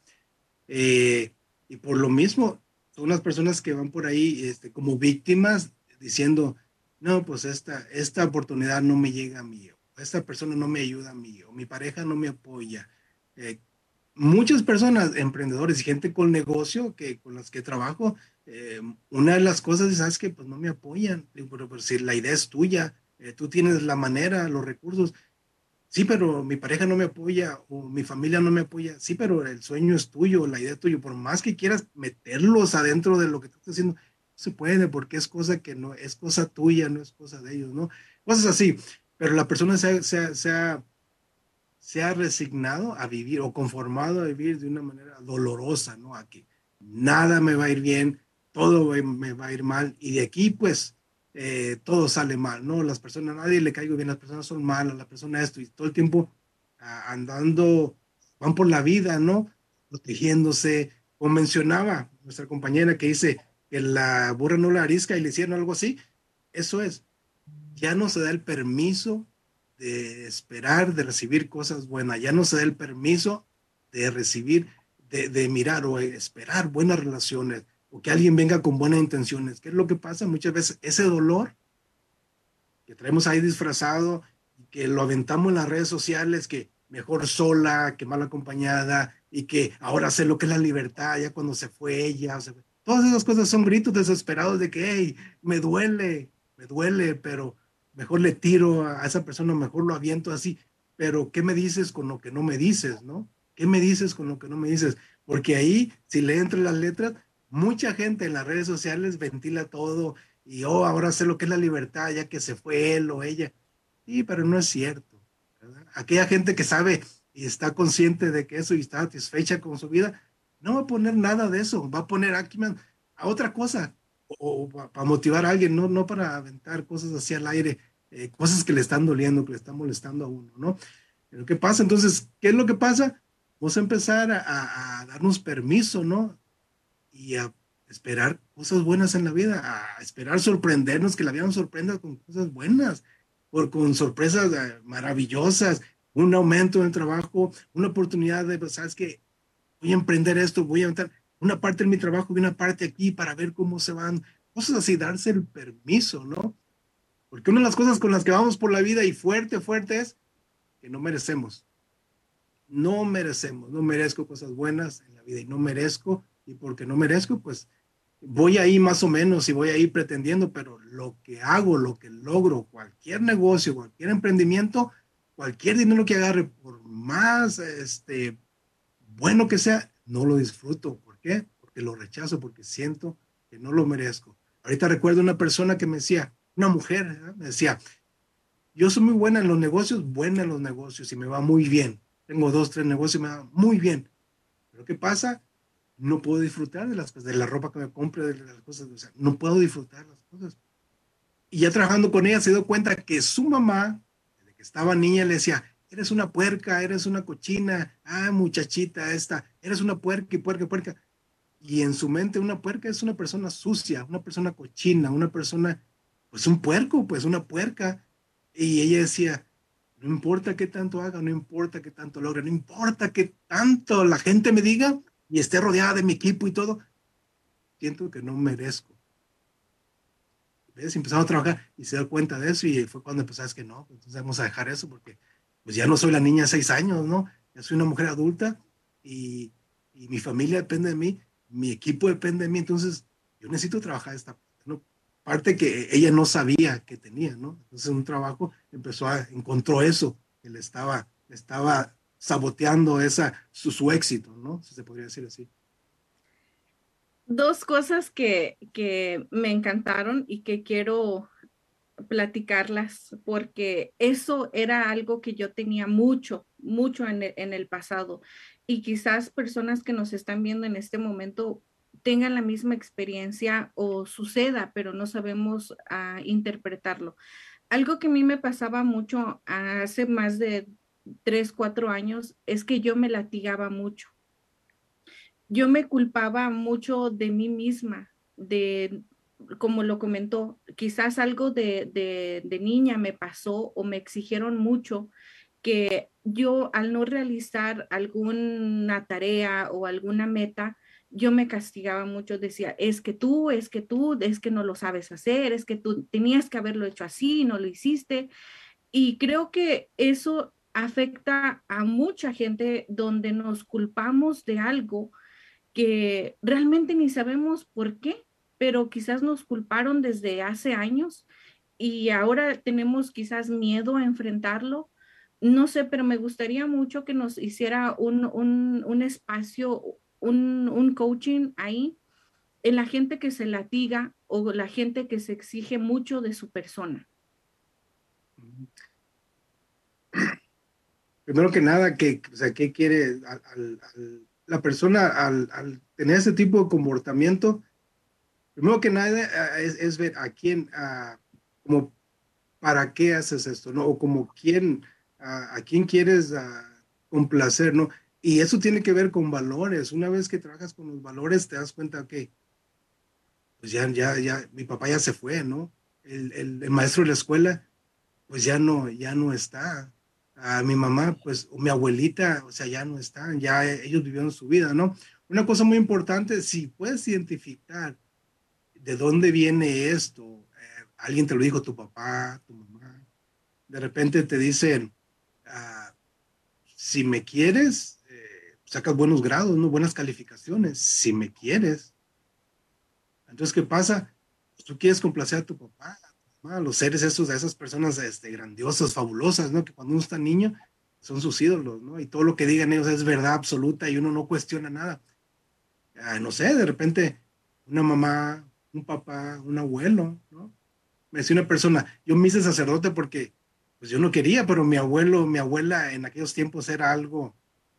Eh, y por lo mismo, son las personas que van por ahí este, como víctimas diciendo, no, pues esta, esta oportunidad no me llega a mí, o esta persona no me ayuda a mí, o mi pareja no me apoya. Eh, muchas personas, emprendedores y gente con negocio que, con las que trabajo, eh, una de las cosas es, ¿sabes que Pues no me apoyan. pero, si la idea es tuya, eh, tú tienes la manera, los recursos. Sí, pero mi pareja no me apoya o mi familia no me apoya. Sí, pero el sueño es tuyo, la idea es tuya. Por más que quieras meterlos adentro de lo que estás haciendo, no se puede porque es cosa que no, es cosa tuya, no es cosa de ellos, ¿no? Cosas así. Pero la persona se, se, se ha se ha resignado a vivir o conformado a vivir de una manera dolorosa, ¿no? A que nada me va a ir bien, todo me va a ir mal y de aquí pues eh, todo sale mal, ¿no? Las personas, nadie le caigo bien, las personas son malas, la persona esto y todo el tiempo andando, van por la vida, ¿no? Protegiéndose, como mencionaba nuestra compañera que dice que la burra no la arisca y le hicieron algo así, eso es, ya no se da el permiso de esperar, de recibir cosas buenas. Ya no se da el permiso de recibir, de, mirar o esperar buenas relaciones o que alguien venga con buenas intenciones. ¿Qué es lo que pasa? Muchas veces ese dolor que traemos ahí disfrazado que lo aventamos en las redes sociales, que mejor sola que mal acompañada y que ahora sé lo que es la libertad, ya cuando se fue ella. Todas esas cosas son gritos desesperados de que, hey, me duele, me duele, pero mejor le tiro a esa persona, mejor lo aviento así, pero ¿qué me dices con lo que no me dices, no? ¿Qué me dices con lo que no me dices? Porque ahí, si le entran las letras, mucha gente en las redes sociales ventila todo y, oh, ahora sé lo que es la libertad, ya que se fue él o ella. Sí, pero no es cierto. Aquella gente que sabe y está consciente de que eso y está satisfecha con su vida, no va a poner nada de eso, va a poner a otra cosa, o, para motivar a alguien, no, no para aventar cosas así al aire, eh, cosas que le están doliendo, que le están molestando a uno, ¿no? Pero ¿qué pasa? Entonces, ¿qué es lo que pasa? Vamos a empezar a, darnos permiso, ¿no? Y a esperar cosas buenas en la vida, a esperar sorprendernos, que la vida nos sorprenda con cosas buenas, por, con sorpresas eh, maravillosas, un aumento en el trabajo, una oportunidad de, pues, ¿sabes qué? Voy a emprender esto, voy a aventar una parte en mi trabajo y una parte aquí para ver cómo se van, cosas así, darse el permiso, ¿no? Porque una de las cosas con las que vamos por la vida y fuerte, fuerte es que no merecemos. No merecemos, no merezco cosas buenas en la vida y no merezco, y porque no merezco, pues voy ahí más o menos y voy ahí pretendiendo, pero lo que hago, lo que logro, cualquier negocio, cualquier emprendimiento, cualquier dinero que agarre, por más este, bueno que sea, no lo disfruto. ¿Por qué? Porque lo rechazo, porque siento que no lo merezco. Ahorita recuerdo una persona que me decía, una mujer, me decía, yo soy muy buena en los negocios, buena en los negocios y me va muy bien. Tengo dos, tres negocios y me va muy bien. Pero ¿qué pasa? No puedo disfrutar de las de la ropa que me compre, de las cosas, o sea, no puedo disfrutar las cosas. Y ya trabajando con ella se dio cuenta que su mamá, desde que estaba niña, le decía, eres una puerca, eres una cochina, ah, muchachita esta, eres una puerca y puerca, puerca. Y en su mente una puerca es una persona sucia, una persona cochina, una persona pues un puerco, pues una puerca. Y ella decía, no importa qué tanto haga, no importa qué tanto logre, no importa qué tanto la gente me diga y esté rodeada de mi equipo y todo, siento que no merezco. ¿Ves? Empezamos a trabajar y se dio cuenta de eso y fue cuando empezamos que no, entonces vamos a dejar eso porque pues ya no soy la niña de seis años, ¿no? Ya soy una mujer adulta y, y mi familia depende de mí, mi equipo depende de mí, entonces yo necesito trabajar esta parte que ella no sabía que tenía, ¿no? Entonces en un trabajo empezó a, encontró eso, que le estaba, estaba saboteando esa, su, su éxito, ¿no? Si se podría decir así. Dos cosas que, que me encantaron y que quiero platicarlas porque eso era algo que yo tenía mucho, mucho en el, en el, pasado y quizás personas que nos están viendo en este momento tengan la misma experiencia o suceda, pero no sabemos uh, interpretarlo. Algo que a mí me pasaba mucho hace más de tres, cuatro años es que yo me latigaba mucho. Yo me culpaba mucho de mí misma, de, como lo comentó, quizás algo de, de, de niña me pasó o me exigieron mucho que yo al no realizar alguna tarea o alguna meta, yo me castigaba mucho, decía, es que tú, es que tú, es que no lo sabes hacer, es que tú tenías que haberlo hecho así, no lo hiciste. Y creo que eso afecta a mucha gente donde nos culpamos de algo que realmente ni sabemos por qué, pero quizás nos culparon desde hace años y ahora tenemos quizás miedo a enfrentarlo. No sé, pero me gustaría mucho que nos hiciera un, un, un espacio, un, un coaching ahí en la gente que se latiga o la gente que se exige mucho de su persona. Primero que nada, que, o sea, ¿qué quiere al, al, la persona al, al, tener ese tipo de comportamiento? Primero que nada eh, es, es ver a quién, a, como, ¿para qué haces esto? ¿no? O como quién, a, a quién quieres complacer, ¿no? Y eso tiene que ver con valores. Una vez que trabajas con los valores, te das cuenta que, pues ya, ya, ya, mi papá ya se fue, ¿no? El, el, el maestro de la escuela, pues ya no, ya no está. A mi mamá, pues, o mi abuelita, o sea, ya no están, ya ellos vivieron su vida, ¿no? Una cosa muy importante, si puedes identificar de dónde viene esto, eh, alguien te lo dijo, tu papá, tu mamá, de repente te dicen, ah, si me quieres, sacas buenos grados, ¿no? buenas calificaciones, si me quieres. Entonces, ¿qué pasa? Pues tú quieres complacer a tu papá, a, tu mamá, los seres esos, a esas personas este, grandiosas, fabulosas, ¿no? Que cuando uno está niño son sus ídolos, ¿no? Y todo lo que digan ellos es verdad absoluta y uno no cuestiona nada. Ah, no sé, de repente una mamá, un papá, un abuelo, ¿no? Me decía una persona, yo me hice sacerdote porque pues yo no quería, pero mi abuelo, mi abuela en aquellos tiempos era algo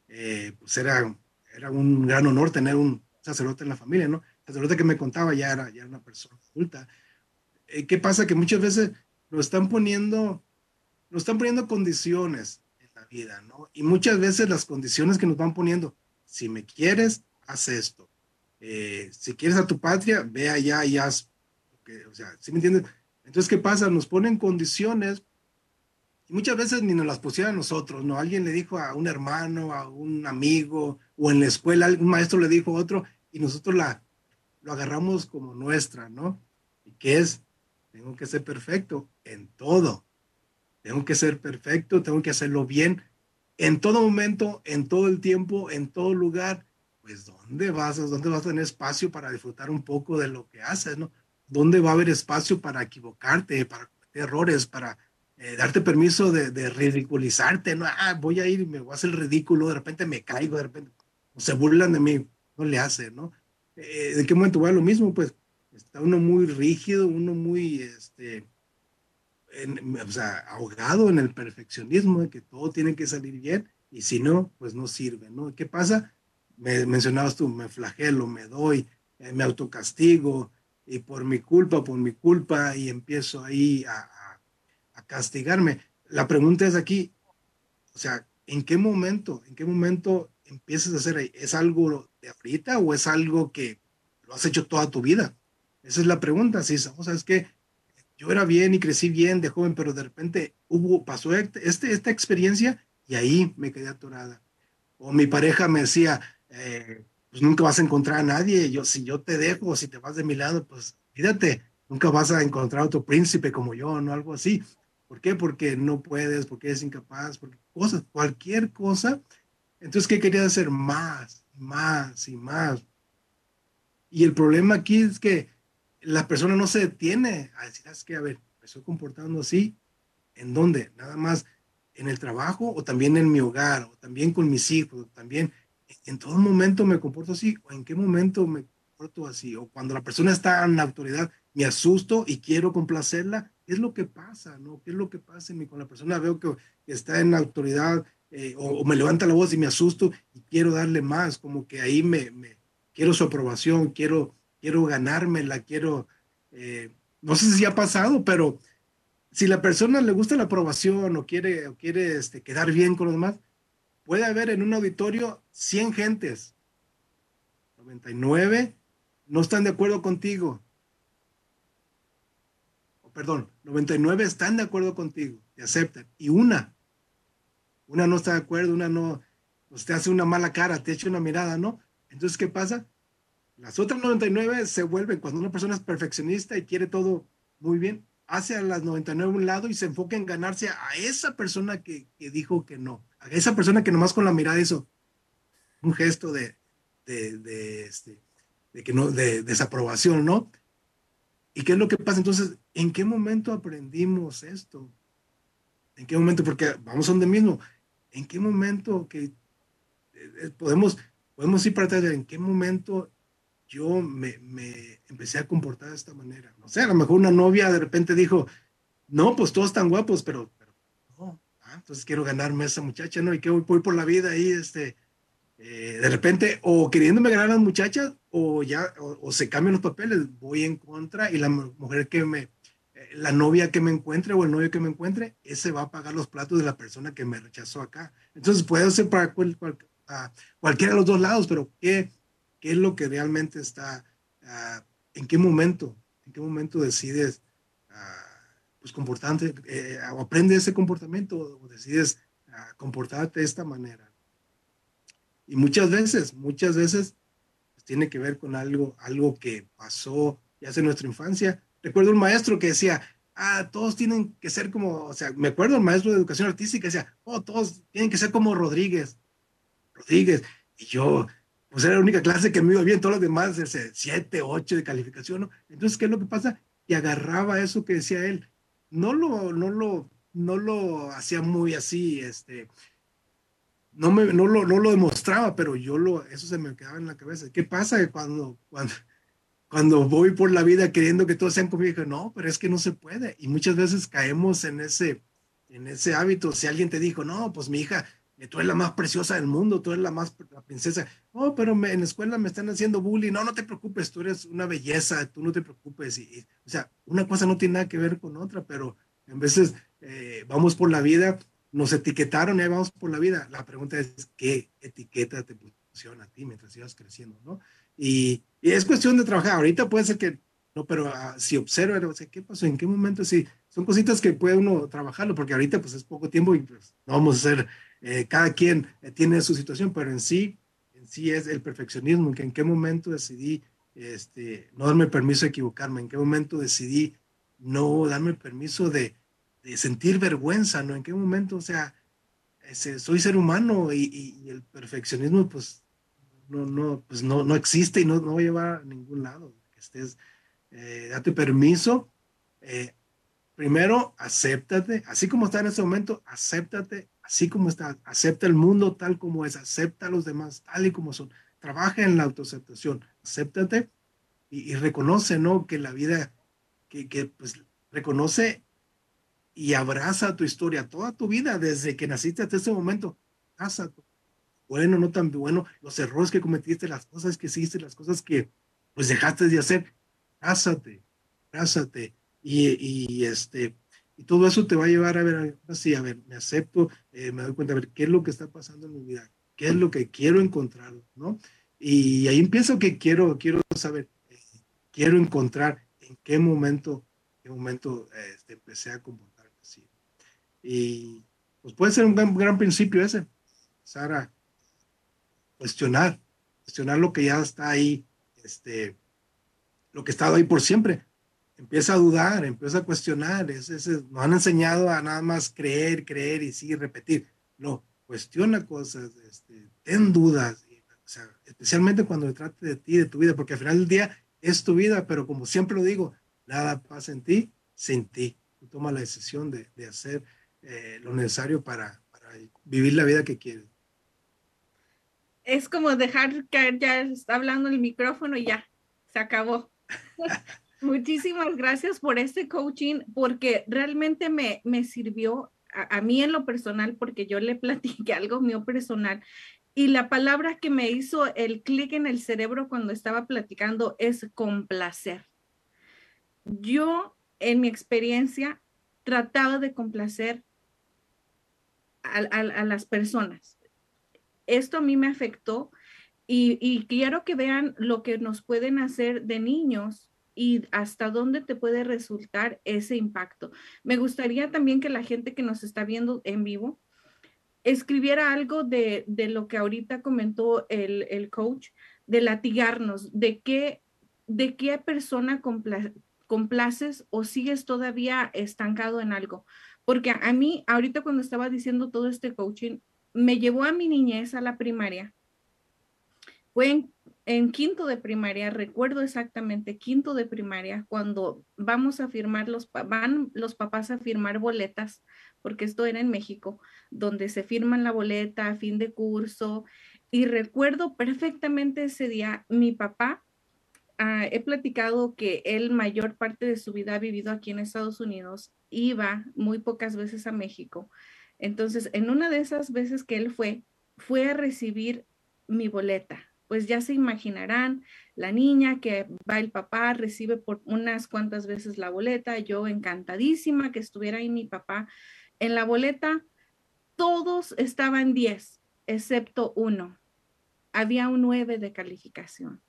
eh, pues era, era un gran honor tener un sacerdote en la familia, ¿no? El sacerdote que me contaba ya era, ya era una persona adulta. Eh, ¿Qué pasa? Que muchas veces nos están poniendo, nos están poniendo condiciones en la vida, ¿no? Y muchas veces las condiciones que nos van poniendo, si me quieres, haz esto. Eh, si quieres a tu patria, ve allá y haz. o sea, ¿sí me entiendes? Entonces, ¿qué pasa? Nos ponen condiciones y muchas veces ni nos las pusieron a nosotros, ¿no? Alguien le dijo a un hermano, a un amigo, o en la escuela un maestro le dijo a otro, y nosotros la, lo agarramos como nuestra, ¿no? Y que es, tengo que ser perfecto en todo. Tengo que ser perfecto, tengo que hacerlo bien, en todo momento, en todo el tiempo, en todo lugar. Pues, ¿dónde vas? ¿Dónde vas a tener espacio para disfrutar un poco de lo que haces, ¿no? ¿Dónde va a haber espacio para equivocarte, para cometer errores, para eh, darte permiso de, de, ridiculizarte, no, ah, voy a ir y me voy a hacer ridículo, de repente me caigo, de repente se burlan de mí, no le hace, ¿no? Eh, ¿De qué momento va lo mismo? Pues está uno muy rígido, uno muy, este, en, o sea, ahogado en el perfeccionismo de que todo tiene que salir bien y si no, pues no sirve, ¿no? ¿Qué pasa? Me mencionabas tú, me flagelo, me doy, eh, me autocastigo y por mi culpa, por mi culpa y empiezo ahí a, castigarme. La pregunta es aquí, o sea, ¿en qué momento, en qué momento empiezas a hacer? ¿Es algo de ahorita o es algo que lo has hecho toda tu vida? Esa es la pregunta, sí, o sea, es que yo era bien y crecí bien de joven, pero de repente hubo, pasó este, este esta experiencia y ahí me quedé atorada. O mi pareja me decía, eh, pues nunca vas a encontrar a nadie, yo si yo te dejo, si te vas de mi lado, pues fíjate, nunca vas a encontrar otro príncipe como yo, no algo así. ¿Por qué? Porque no puedes, porque eres incapaz, porque cosas, cualquier cosa. Entonces, ¿qué quería hacer? Más, más y más. Y el problema aquí es que la persona no se detiene a decir, es que, a ver, me estoy comportando así. ¿En dónde? Nada más en el trabajo o también en mi hogar o también con mis hijos, o también en todo momento me comporto así o en qué momento me comporto así, o cuando la persona está en la autoridad, me asusto y quiero complacerla, ¿qué es lo que pasa? ¿no? ¿Qué es lo que pasa en mí? Con la persona veo que está en autoridad eh, o, me levanta la voz y me asusto y quiero darle más, como que ahí me, me quiero su aprobación, quiero, quiero ganármela, quiero, eh, no sé si ha pasado, pero si la persona le gusta la aprobación o quiere, o quiere este, quedar bien con los demás, puede haber en un auditorio 100 gentes, 99 no están de acuerdo contigo. Perdón, 99 están de acuerdo contigo, te aceptan. Y una, una no está de acuerdo, una no, pues te hace una mala cara, te echa una mirada, ¿no? Entonces, ¿qué pasa? Las otras 99 se vuelven, cuando una persona es perfeccionista y quiere todo muy bien, hace a las 99 un lado y se enfoca en ganarse a esa persona que, que dijo que no, a esa persona que nomás con la mirada hizo un gesto de, de, de, este, de que no, de, desaprobación, ¿no? ¿Y qué es lo que pasa? Entonces, ¿en qué momento aprendimos esto? ¿En qué momento? Porque vamos a donde mismo. ¿En qué momento que eh, eh, podemos, podemos ir para atrás? ¿En qué momento yo me, me, empecé a comportar de esta manera? No sé, a lo mejor una novia de repente dijo, no, pues todos están guapos, pero, no, ah, entonces quiero ganarme a esa muchacha, ¿no? Y que voy, voy por la vida ahí, este, eh, de repente o queriéndome ganar a las muchachas o ya o, se cambian los papeles, voy en contra y la mujer que me, eh, la novia que me encuentre o el novio que me encuentre, ese va a pagar los platos de la persona que me rechazó acá. Entonces puede ser para cualquiera de los dos lados, pero ¿qué, qué es lo que realmente está, ah, en qué momento, en qué momento decides ah, pues comportarte eh, o aprende ese comportamiento o decides ah, comportarte de esta manera. Y muchas veces, muchas veces pues, tiene que ver con algo, algo que pasó ya hace nuestra infancia. Recuerdo un maestro que decía, ah, todos tienen que ser como, o sea, me acuerdo el maestro de educación artística decía, oh, todos tienen que ser como Rodríguez. Rodríguez. Y yo, pues era la única clase que me iba bien, todos los demás, ese, siete, ocho de calificación, ¿no? Entonces, ¿qué es lo que pasa? Y agarraba eso que decía él. No lo, no lo, no lo hacía muy así, este, no, me, no, lo, no lo demostraba, pero yo lo, eso se me quedaba en la cabeza. ¿Qué pasa cuando, cuando, cuando voy por la vida queriendo que todos sean conmigo? No, pero es que no se puede. Y muchas veces caemos en ese, en ese hábito. Si alguien te dijo, no, pues mi hija, tú eres la más preciosa del mundo, tú eres la más la princesa. Oh, pero en la escuela me están haciendo bullying. No, no te preocupes, tú eres una belleza, tú no te preocupes. Y, o sea, una cosa no tiene nada que ver con otra, pero en veces eh, vamos por la vida nos etiquetaron y ahí vamos por la vida. La pregunta es, ¿qué etiqueta te funciona a ti mientras sigas creciendo? ¿no? Y, y, es cuestión de trabajar. Ahorita puede ser que, no, pero uh, si observa, o sea, ¿qué pasó? ¿En qué momento? Sí, son cositas que puede uno trabajarlo, porque ahorita pues es poco tiempo y pues no vamos a hacer, eh, cada quien eh, tiene su situación, pero en sí, en sí es el perfeccionismo, que en qué momento decidí este, no darme permiso de equivocarme, en qué momento decidí no darme permiso de, de sentir vergüenza, ¿no? ¿En qué momento? O sea, soy ser humano y, el perfeccionismo, pues, no, no, pues no, no existe y no, no va a ningún lado. Que estés, eh, date permiso. Eh, primero, acéptate, así como está en ese momento, acéptate, así como está, acepta el mundo tal como es, acepta a los demás tal y como son. Trabaja en la autoaceptación, acéptate y, y reconoce, ¿no? Que la vida, que, que pues reconoce y abraza tu historia, toda tu vida, desde que naciste hasta ese momento. Abraza bueno, no tan bueno, los errores que cometiste, las cosas que hiciste, las cosas que pues dejaste de hacer. Abrázate, abrázate. Y, este, y todo eso te va a llevar a ver, así, a ver, me acepto, eh, me doy cuenta, a ver, qué es lo que está pasando en mi vida, qué es lo que quiero encontrar, ¿no? Y ahí empiezo que quiero, quiero saber, eh, quiero encontrar en qué momento, qué momento este, empecé a comportar y pues puede ser un gran, principio ese, empezar a cuestionar, cuestionar lo que ya está ahí, este, lo que ha estado ahí por siempre. Empieza a dudar, empieza a cuestionar. Es, nos han enseñado a nada más creer, creer y sí repetir. No, cuestiona cosas, este, ten dudas, especialmente cuando se trate de ti, de tu vida, porque al final del día es tu vida, pero como siempre lo digo, nada pasa en ti sin ti. Tú tomas la decisión de, de hacer eh, lo necesario para, vivir la vida que quieres. Es como dejar caer, ya está hablando el micrófono y ya, Se acabó. Muchísimas gracias por este coaching, porque realmente me, me sirvió a, a, mí en lo personal, porque yo le platiqué algo mío personal. Y la palabra que me hizo el clic en el cerebro cuando estaba platicando es complacer. Yo, en mi experiencia, trataba de complacer a, las personas. Esto a mí me afectó y, y quiero que vean lo que nos pueden hacer de niños y hasta dónde te puede resultar ese impacto. Me gustaría también que la gente que nos está viendo en vivo escribiera algo de, de lo que ahorita comentó el, el, coach, de latigarnos, de qué, de qué persona compla, complaces o sigues todavía estancado en algo. Porque a mí, ahorita cuando estaba diciendo todo este coaching, me llevó a mi niñez a la primaria. Fue en quinto de primaria, recuerdo exactamente, quinto de primaria, cuando vamos a firmar los, van los papás a firmar boletas, porque esto era en México, donde se firman la boleta a fin de curso. Y recuerdo perfectamente ese día, mi papá, uh, he platicado que él mayor parte de su vida ha vivido aquí en Estados Unidos, iba muy pocas veces a México. Entonces, en una de esas veces que él fue, fue a recibir mi boleta pues ya se imaginarán, la niña que va el papá, recibe por unas cuantas veces la boleta, yo encantadísima que estuviera ahí mi papá. En la boleta todos estaban 10, excepto uno. Había un 9 de calificación.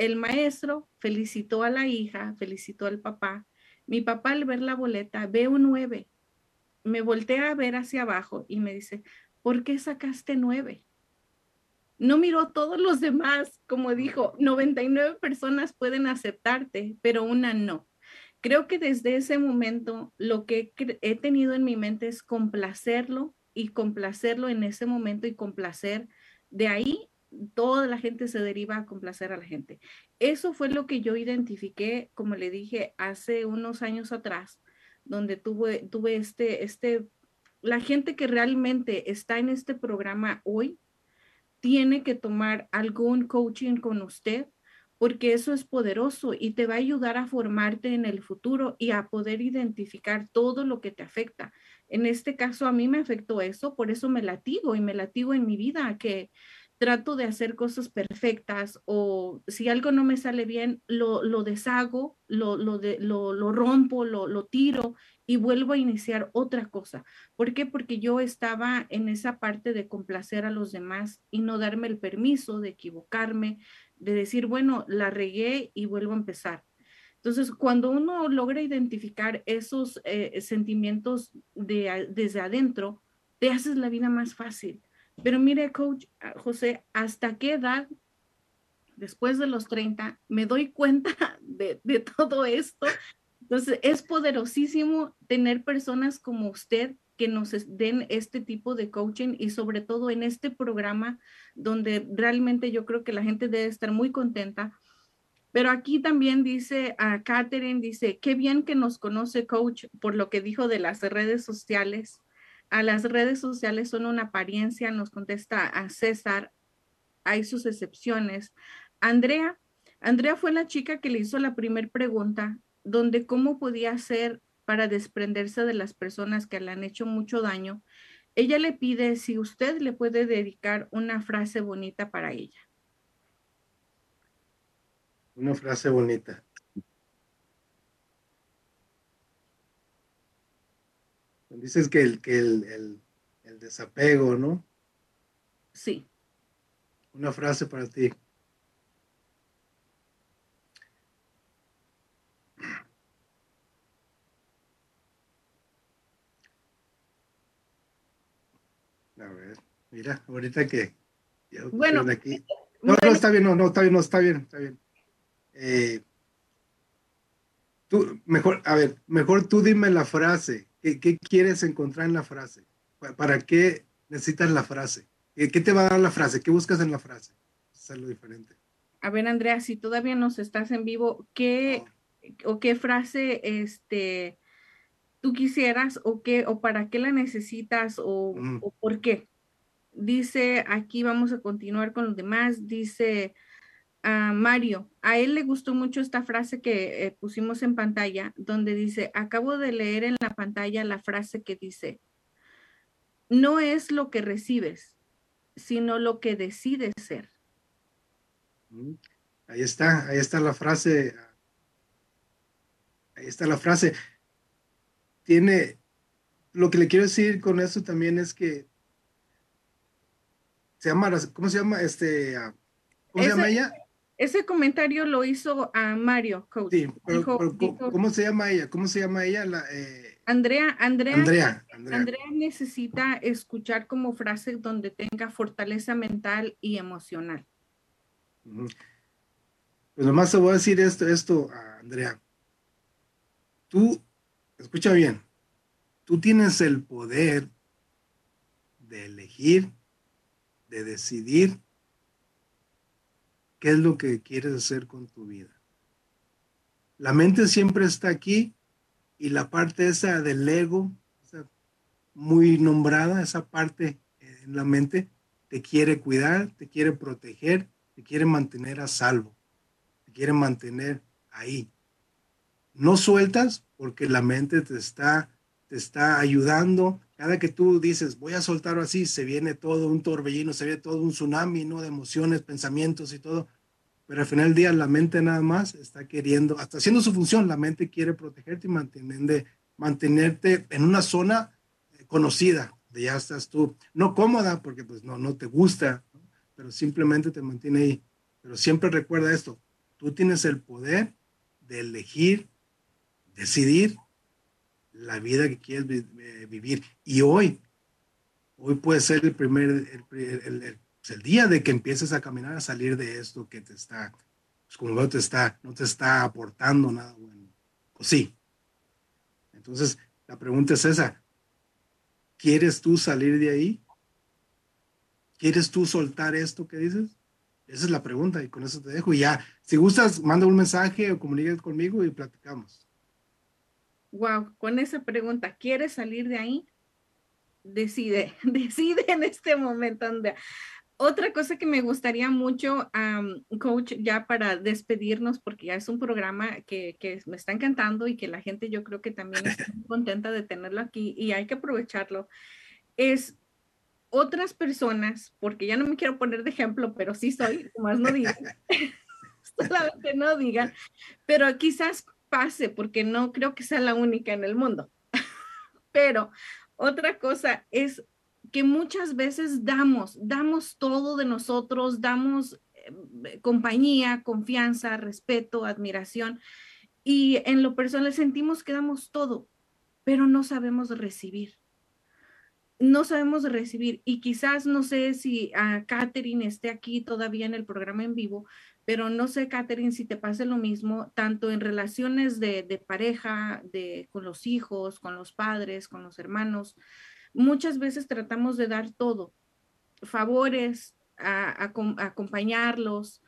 El maestro felicitó a la hija, felicitó al papá. Mi papá al ver la boleta ve un 9. Me voltea a ver hacia abajo y me dice, ¿por qué sacaste 9? no miró todos los demás, como dijo, 99 personas pueden aceptarte, pero una no. Creo que desde ese momento lo que he tenido en mi mente es complacerlo y complacerlo en ese momento y complacer. De ahí toda la gente se deriva a complacer a la gente. Eso fue lo que yo identifiqué, como le dije, hace unos años atrás, donde tuve, tuve este, este, la gente que realmente está en este programa hoy, tiene que tomar algún coaching con usted porque eso es poderoso y te va a ayudar a formarte en el futuro y a poder identificar todo lo que te afecta. En este caso a mí me afectó eso, por eso me latigo y me latigo en mi vida, que trato de hacer cosas perfectas o si algo no me sale bien, lo, lo deshago, lo, lo, de, lo, lo rompo, lo, tiro y vuelvo a iniciar otra cosa. ¿Por qué? Porque yo estaba en esa parte de complacer a los demás y no darme el permiso de equivocarme, de decir, bueno, la regué y vuelvo a empezar. Entonces, cuando uno logra identificar esos eh, sentimientos de, desde adentro, te haces la vida más fácil pero mire, coach ah, José, ¿hasta qué edad, después de los 30, me doy cuenta de, todo esto? Entonces, es poderosísimo tener personas como usted que nos den este tipo de coaching y sobre todo en este programa donde realmente yo creo que la gente debe estar muy contenta. Pero aquí también dice a Catherine, dice, qué bien que nos conoce coach por lo que dijo de las redes sociales a las redes sociales son una apariencia, nos contesta a César, hay sus excepciones. Andrea, Andrea fue la chica que le hizo la primera pregunta, donde cómo podía hacer para desprenderse de las personas que le han hecho mucho daño. Ella le pide si usted le puede dedicar una frase bonita para ella. Una frase bonita. Dices que el, que el, el, el desapego, ¿no? Sí. Una frase para ti. A ver, mira, ahorita que bueno, aquí. No, bueno, no, está bien, no, no, está bien, no, está bien, está bien. Eh, tú, mejor, a ver, mejor tú dime la frase ¿Qué, ¿Qué, quieres encontrar en la frase? ¿Para qué necesitas la frase? ¿Qué, ¿Qué, te va a dar la frase? ¿Qué buscas en la frase? Es algo diferente. A ver, Andrea, si todavía nos estás en vivo, ¿qué no. o qué frase este tú quisieras o qué o para qué la necesitas o, mm. o por qué? Dice, aquí vamos a continuar con los demás, dice a Mario, a él le gustó mucho esta frase que eh, pusimos en pantalla, donde dice, acabo de leer en la pantalla la frase que dice, no es lo que recibes, sino lo que decides ser. Mm, ahí está, ahí está la frase. Ahí está la frase. Tiene, lo que le quiero decir con eso también es que se llama, ¿cómo se llama? Este, ah, ¿cómo se llama ella? Ese comentario lo hizo a Mario, coach. Sí, pero, ¿cómo se llama ella? ¿Cómo se llama ella? Eh, Andrea, Andrea, Andrea, Andrea, necesita escuchar como frase donde tenga fortaleza mental y emocional. Pues nomás te voy a decir esto, esto, Andrea. Tú, escucha bien, tú tienes el poder de elegir, de decidir qué es lo que quieres hacer con tu vida. La mente siempre está aquí y la parte esa del ego, muy nombrada, esa parte en la mente, te quiere cuidar, te quiere proteger, te quiere mantener a salvo, te quiere mantener ahí. No sueltas porque la mente te está, te está ayudando. Cada que tú dices, voy a soltar así, se viene todo un torbellino, se viene todo un tsunami, ¿no? De emociones, pensamientos y todo. Pero al final del día la mente nada más está queriendo, hasta haciendo su función, la mente quiere protegerte y mantenerte en una zona eh, conocida, de ya estás tú, no cómoda porque pues no, no te gusta, pero simplemente te mantiene ahí. Pero siempre recuerda esto, tú tienes el poder de elegir, decidir la vida que quieres eh, vivir. Y hoy, hoy puede ser el primer, el, pues, el día de que empieces a caminar, a salir de esto que te está, pues como no te está, no te está aportando nada bueno. O sí. Entonces, la pregunta es esa. ¿Quieres tú salir de ahí? ¿Quieres tú soltar esto que dices? Esa es la pregunta y con eso te dejo. Y ya, si gustas, manda un mensaje o comunícate conmigo y platicamos. Wow, con esa pregunta, ¿quieres salir de ahí? Decide, decide en este momento, Andrea otra cosa que me gustaría mucho, coach, ya para despedirnos, porque ya es un programa que, me está encantando y que la gente yo creo que también está muy contenta de tenerlo aquí y hay que aprovecharlo, es otras personas, porque ya no me quiero poner de ejemplo, pero sí soy, más no digan, solamente no digan, pero quizás pase, porque no creo que sea la única en el mundo. pero otra cosa es que muchas veces damos, damos todo de nosotros, damos eh, compañía, confianza, respeto, admiración, y en lo personal sentimos que damos todo, pero no sabemos recibir. No sabemos recibir y quizás no sé si a Catherine esté aquí todavía en el programa en vivo, pero no sé, Catherine, si te pasa lo mismo, tanto en relaciones de pareja, de, con los hijos, con los padres, con los hermanos, muchas veces tratamos de dar todo, favores, a, acompañarlos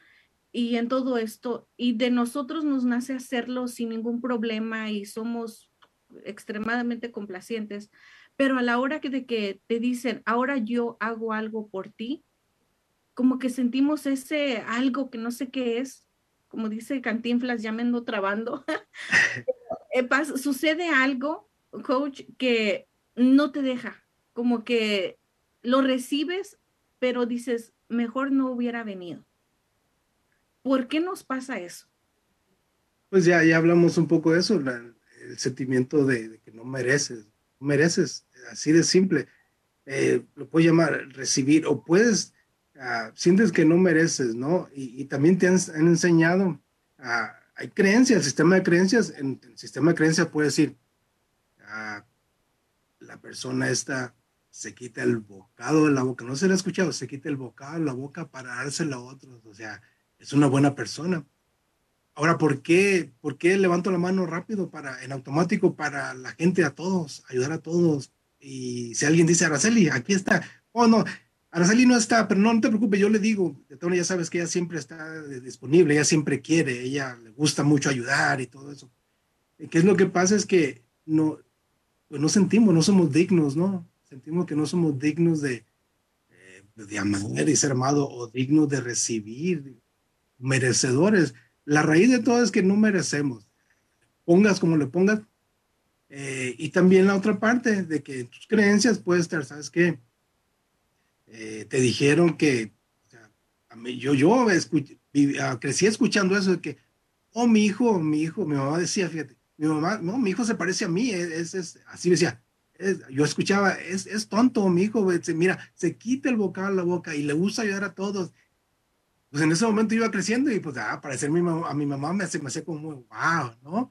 y en todo esto, y de nosotros nos nace hacerlo sin ningún problema y somos extremadamente complacientes, pero a la hora que de que te dicen, ahora yo hago algo por ti, como que sentimos ese algo que no sé qué es, como dice Cantinflas, ya me ando trabando. Eh, sucede algo, coach, que no te deja, como que lo recibes, pero dices, mejor no hubiera venido. ¿Por qué nos pasa eso? Pues ya, ya hablamos un poco de eso, el sentimiento de, que no mereces, mereces, así de simple. Eh, lo puedes llamar recibir o puedes, uh, sientes que no mereces, ¿no? Y, también te han, enseñado, uh, hay creencias, el sistema de creencias, en el sistema de creencias puede decir, uh, la persona está, se quita el bocado de la boca, no se le ha escuchado, se quita el bocado de la boca para dárselo a otros, o sea, es una buena persona. Ahora, ¿por qué, ¿por qué levanto la mano rápido para, en automático para la gente, a todos, ayudar a todos? Y si alguien dice, Araceli, aquí está, oh no, Araceli no está, pero no, no te preocupes, yo le digo, de ya sabes que ella siempre está disponible, ella siempre quiere, ella le gusta mucho ayudar y todo eso. ¿Qué es lo que pasa? Es que no, pues no sentimos, no somos dignos, ¿no? Sentimos que no somos dignos de, eh, de amar y ser amado o dignos de recibir merecedores. La raíz de todo es que no merecemos. Pongas como le pongas. Eh, y también la otra parte de que tus creencias puede estar, ¿sabes qué? Eh, te dijeron que, yo, yo ah, crecí escuchando eso de que, oh, mi hijo, mi hijo, mi mamá decía, fíjate, mi mamá, no, mi hijo se parece a mí, es, es así decía, yo escuchaba, es, es tonto, mi hijo, mira, se quita el bocado a la boca y le gusta ayudar a todos. Pues en ese momento iba creciendo y pues, ah, parecer mi a mi mamá me, hacía como, wow, ¿no?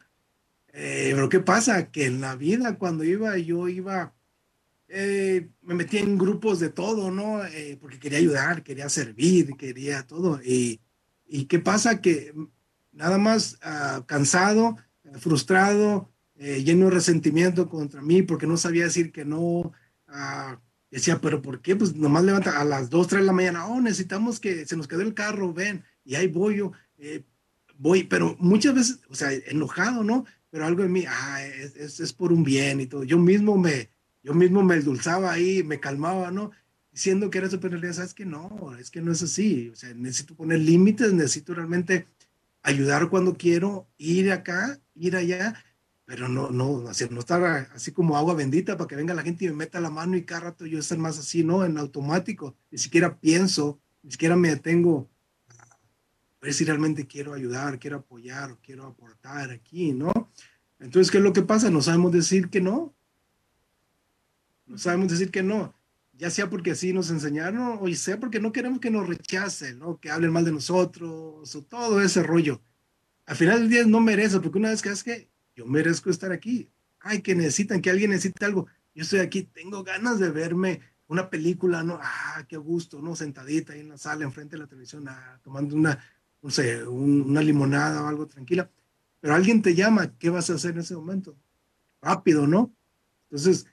Eh, pero ¿qué pasa? Que en la vida, cuando iba, yo iba, eh, me metía en grupos de todo, ¿no? Eh, porque quería ayudar, quería servir, quería todo. Y, y ¿qué pasa? Que nada más uh, cansado, frustrado, lleno de resentimiento contra mí porque no sabía decir que no. Ah, decía, pero ¿por qué? Pues nomás levanta a las 2, 3 de la mañana, oh, necesitamos que se nos quede el carro, ven, y ahí voy yo, eh, voy, pero muchas veces, o sea, enojado, ¿no? Pero algo de mí, ah, es, es, por un bien y todo. Yo mismo me, yo mismo me endulzaba ahí, me calmaba, ¿no? Diciendo que era realidad, sabes que no, es que no es así. O sea, necesito poner límites, necesito realmente ayudar cuando quiero, ir acá, ir allá, pero no, no, así, no estar así como agua bendita para que venga la gente y me meta la mano y cada rato yo estar más así, ¿no? En automático, ni siquiera pienso, ni siquiera me detengo a ver si realmente quiero ayudar, quiero apoyar quiero aportar aquí, ¿no? Entonces, ¿qué es lo que pasa? No sabemos decir que no. No sabemos decir que no. Ya sea porque así nos enseñaron o sea porque no queremos que nos rechacen, ¿no? Que hablen mal de nosotros o todo ese rollo. Al final del día no merece, porque una vez que es que yo merezco estar aquí. Ay, que necesitan, que alguien necesita algo. Yo estoy aquí, tengo ganas de verme una película, ¿no? Ah, qué gusto, ¿no? Sentadita ahí en la sala, enfrente de la televisión, ah, tomando una, no sé, una limonada o algo tranquila. Pero alguien te llama, ¿qué vas a hacer en ese momento? Rápido, ¿no? Entonces,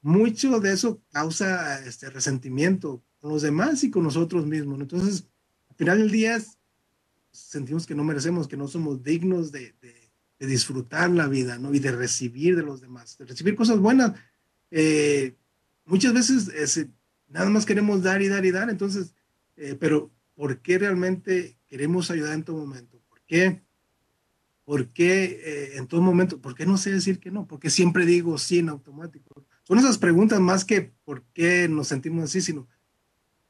mucho de eso causa este resentimiento con los demás y con nosotros mismos. Entonces, al final del día sentimos que no merecemos, que no somos dignos de disfrutar la vida, ¿no? Y de recibir de los demás, de recibir cosas buenas. Eh, muchas veces nada más queremos dar y dar y dar, entonces, eh, pero ¿por qué realmente queremos ayudar en todo momento? ¿Por qué? ¿Por qué eh, en todo momento? ¿Por qué no sé decir que no? Porque siempre digo sí en automático. Son esas preguntas más que por qué nos sentimos así, sino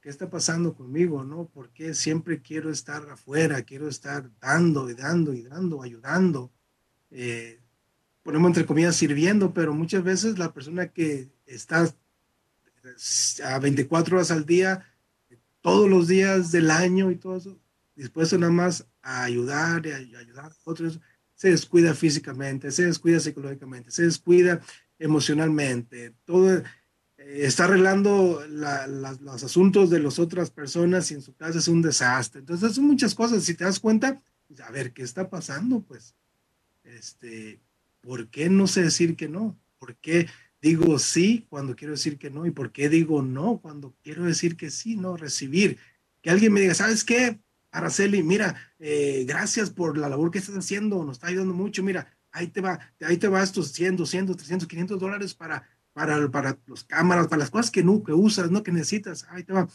¿qué está pasando conmigo? ¿No? ¿Por qué siempre quiero estar afuera? Quiero estar dando y dando y dando, ayudando eh, ponemos entre comillas, sirviendo, pero muchas veces la persona que está a 24 horas al día, todos los días del año y todo eso, dispuesto nada más a ayudar y a, ayudar a otros, se descuida físicamente, se descuida psicológicamente, se descuida emocionalmente, todo eh, está arreglando los asuntos de las otras personas y en su casa es un desastre. Entonces son muchas cosas, si te das cuenta, pues, a ver, ¿qué está pasando? Pues este, ¿por qué no sé decir que no? ¿Por qué digo sí cuando quiero decir que no? ¿Y por qué digo no cuando quiero decir que sí? No, recibir. Que alguien me diga, ¿sabes qué? Araceli, mira, eh, gracias por la labor que estás haciendo, nos está ayudando mucho, mira, ahí te va, ahí te va estos 100, 200, 300, 500 dólares para, para, para los cámaras, para las cosas que, no, que usas, ¿no? Que necesitas, ahí te va.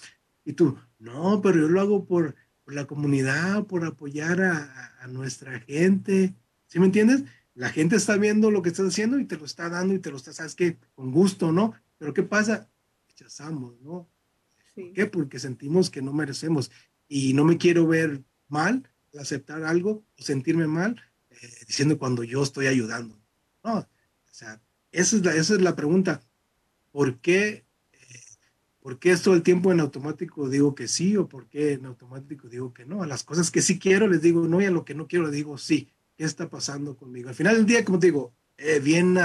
Y tú, no, pero yo lo hago por, por la comunidad, por apoyar a, a nuestra gente, ¿Sí me entiendes? La gente está viendo lo que estás haciendo y te lo está dando y te lo está, sabes que con gusto, ¿no? Pero ¿qué pasa? Rechazamos, ¿no? ¿Por qué? Porque sentimos que no merecemos y no me quiero ver mal, aceptar algo o sentirme mal eh, diciendo cuando yo estoy ayudando. No, o sea, esa es la, esa es la pregunta. ¿Por qué, eh, ¿Por qué todo el tiempo en automático digo que sí o por qué en automático digo que no? A las cosas que sí quiero les digo no y a lo que no quiero les digo sí. ¿Qué está pasando conmigo? Al final del día, como te digo, eh, viene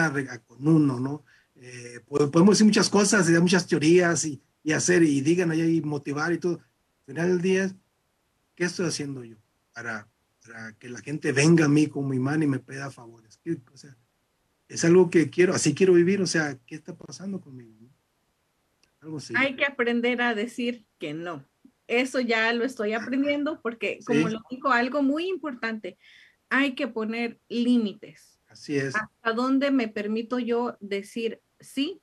con uno, ¿no? Eh, podemos decir muchas cosas y dar muchas teorías y, y, hacer y digan allá y motivar y todo. Al final del día, ¿qué estoy haciendo yo para, para que la gente venga a mí como imán y me pida favores? O sea, es algo que quiero, así quiero vivir, o sea, ¿qué está pasando conmigo? Algo así. Hay que aprender a decir que no. Eso ya lo estoy aprendiendo porque, como lo dijo, algo muy importante hay que poner límites. Así es. ¿Hasta dónde me permito yo decir sí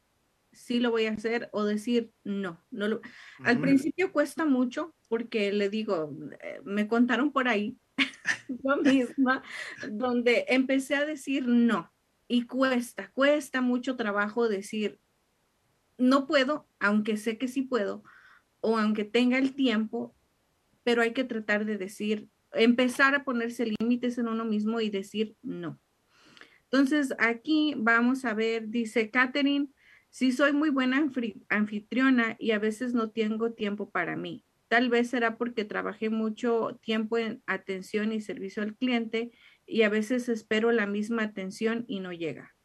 sí lo voy a hacer o decir no. no lo... Al principio cuesta mucho porque le digo, eh, me contaron por ahí, yo misma, donde empecé a decir no y cuesta, cuesta mucho trabajo decir no puedo, aunque sé que sí puedo o aunque tenga el tiempo, pero hay que tratar de decir, empezar a ponerse límites en uno mismo y decir no. Entonces, aquí vamos a ver, dice Catherine, si soy muy buena anfitriona y a veces no tengo tiempo para mí. Tal vez será porque trabajé mucho tiempo en atención y servicio al cliente y a veces espero la misma atención y no llega.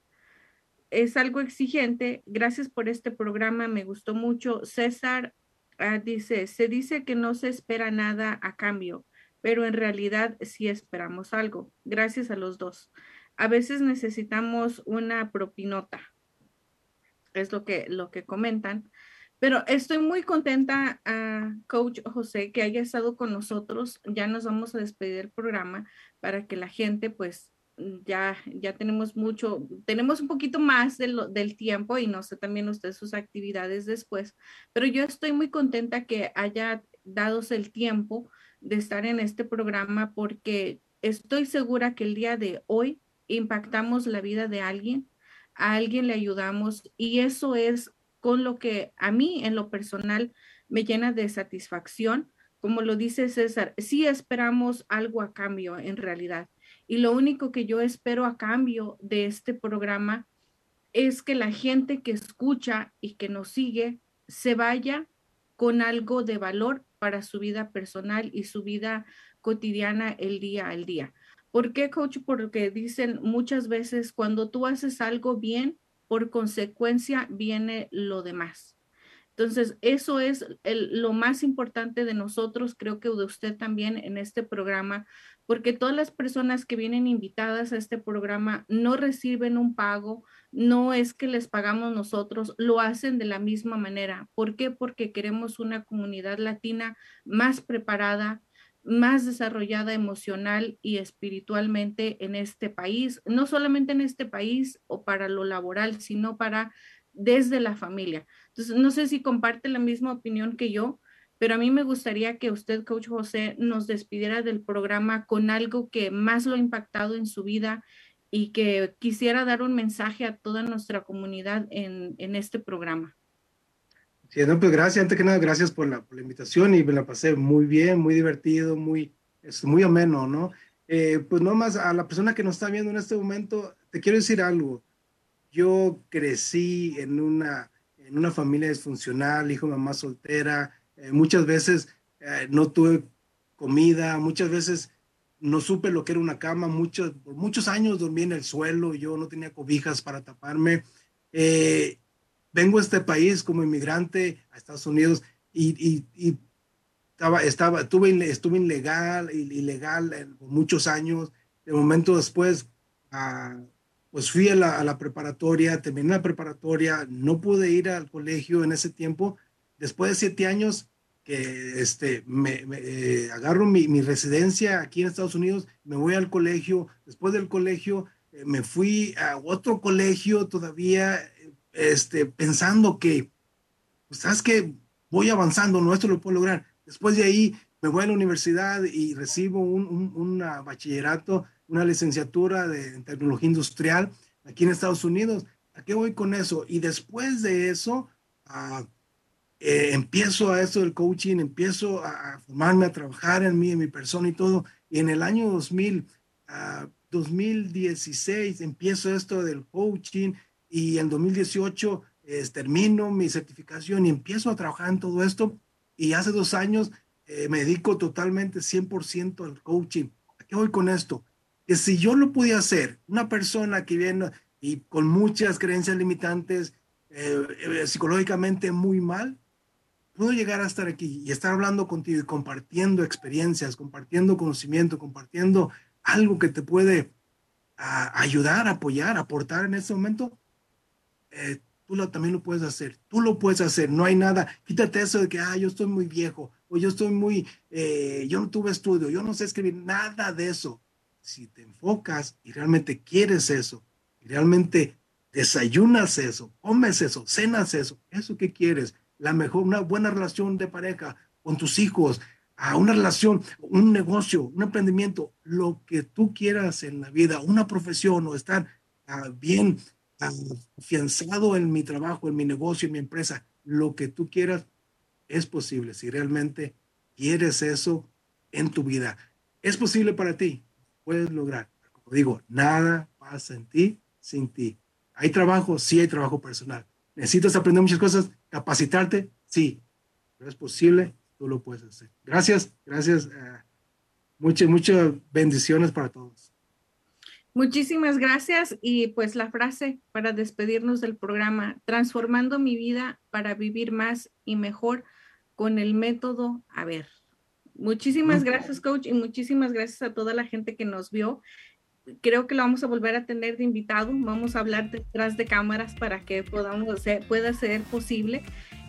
Es algo exigente. Gracias por este programa, me gustó mucho. César ah, dice, se dice que no se espera nada a cambio, pero en realidad sí esperamos algo. Gracias a los dos a veces necesitamos una propinota. Es lo que, lo que comentan. Pero estoy muy contenta, uh, Coach José, que haya estado con nosotros. Ya nos vamos a despedir del programa para que la gente, pues, ya, ya tenemos mucho, tenemos un poquito más del tiempo y no sé también usted sus actividades después. Pero yo estoy muy contenta que haya dado el tiempo de estar en este programa porque estoy segura que el día de hoy impactamos la vida de alguien, a alguien le ayudamos y eso es con lo que a mí en lo personal me llena de satisfacción. Como lo dice César, sí esperamos algo a cambio en realidad. Y lo único que yo espero a cambio de este programa es que la gente que escucha y que nos sigue se vaya con algo de valor para su vida personal y su vida cotidiana el día al día. ¿Por qué, coach? Porque dicen muchas veces, cuando tú haces algo bien, por consecuencia viene lo demás. Entonces, eso es lo más importante de nosotros, creo que de usted también en este programa, porque todas las personas que vienen invitadas a este programa no reciben un pago, no es que les pagamos nosotros, lo hacen de la misma manera. ¿Por qué? Porque queremos una comunidad latina más preparada, más desarrollada emocional y espiritualmente en este país, no solamente en este país o para lo laboral, sino para desde la familia. Entonces, no sé si comparte la misma opinión que yo, pero a mí me gustaría que usted, Coach José, nos despidiera del programa con algo que más lo ha impactado en su vida y que quisiera dar un mensaje a toda nuestra comunidad en, en este programa. Sí, no, pues gracias, antes que nada, gracias por la, por la, invitación y me la pasé muy bien, muy divertido, muy, es muy ameno, ¿no? Eh, pues más a la persona que nos está viendo en este momento, te quiero decir algo. Yo crecí en una, en una familia disfuncional, hijo mamá soltera, eh, muchas veces eh, no tuve comida, muchas veces no supe lo que era una cama, muchos, por muchos años dormí en el suelo, yo no tenía cobijas para taparme. Eh, vengo a este país como inmigrante a Estados Unidos y, estaba, estaba, estuve, estuve ilegal, ilegal por muchos años. De momento después, ah, pues fui a la, preparatoria, terminé la preparatoria, no pude ir al colegio en ese tiempo. Después de siete años, que este, me, eh, agarro mi, residencia aquí en Estados Unidos, me voy al colegio. Después del colegio, eh, me fui a otro colegio todavía este, pensando que, pues, sabes que voy avanzando, no, esto lo puedo lograr. Después de ahí me voy a la universidad y recibo un, bachillerato, una licenciatura de tecnología industrial aquí en Estados Unidos. ¿A qué voy con eso? Y después de eso, ah, eh, empiezo a eso del coaching, empiezo a, formarme, a trabajar en mí, en mi persona y todo. Y en el año 2000, 2016, ah, empiezo esto del coaching y en 2018 termino mi certificación y empiezo a trabajar en todo esto y hace dos años eh, me dedico totalmente 100% al coaching. ¿A qué voy con esto? Que si yo lo podía hacer, una persona que viene y con muchas creencias limitantes, eh, eh, psicológicamente muy mal, puedo llegar a estar aquí y estar hablando contigo y compartiendo experiencias, compartiendo conocimiento, compartiendo algo que te puede ah, ayudar, apoyar, aportar en este momento, eh, tú lo, también lo puedes hacer, tú lo puedes hacer, no hay nada, quítate eso de que, ah, yo estoy muy viejo, o yo estoy muy, eh, yo no tuve estudio, yo no sé escribir, nada de eso. Si te enfocas y realmente quieres eso, realmente desayunas eso, comes eso, cenas eso, eso que quieres, la mejor, una buena relación de pareja con tus hijos, a una relación, un negocio, un emprendimiento, lo que tú quieras en la vida, una profesión o estar ah, bien afianzado en mi trabajo, en mi negocio, en mi empresa, lo que tú quieras es posible si realmente quieres eso en tu vida. Es posible para ti, puedes lograr. Como digo, nada pasa en ti sin ti. ¿Hay trabajo? Sí, hay trabajo personal. ¿Necesitas aprender muchas cosas? ¿Capacitarte? Sí. Pero es posible, tú lo puedes hacer. Gracias, gracias. Eh, muchas, muchas bendiciones para todos. Muchísimas gracias y pues la frase para despedirnos del programa, transformando mi vida para vivir más y mejor con el método A ver. Muchísimas gracias, coach, y muchísimas gracias a toda la gente que nos vio. Creo que lo vamos a volver a tener de invitado. Vamos a hablar detrás de cámaras para que podamos hacer, pueda ser posible.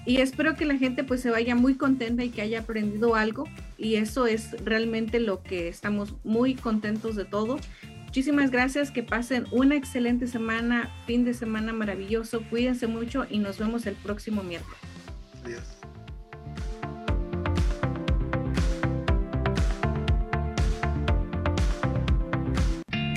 Y espero que la gente pues se vaya muy contenta y que haya aprendido algo. Y eso es realmente lo que estamos muy contentos de todo. Muchísimas gracias, que pasen una excelente semana, fin de semana maravilloso, cuídense mucho y nos vemos el próximo miércoles. Adiós.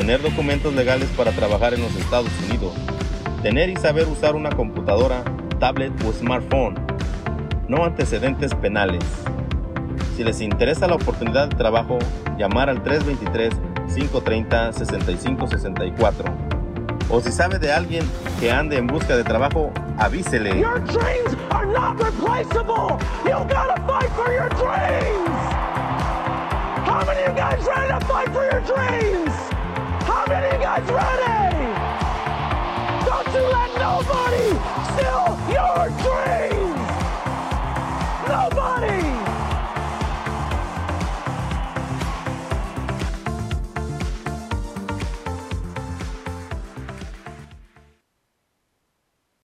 Tener documentos legales para trabajar en los Estados Unidos. Tener y saber usar una computadora, tablet o smartphone. No antecedentes penales. Si les interesa la oportunidad de trabajo, llamar al 323-530-6564. O si sabe de alguien que ande en busca de trabajo, avísele. Your dreams are not replaceable. You gotta fight for your dreams. How many of you guys ready to fight for your dreams? How many of you guys ready? Don't you let nobody steal your dreams. Nobody.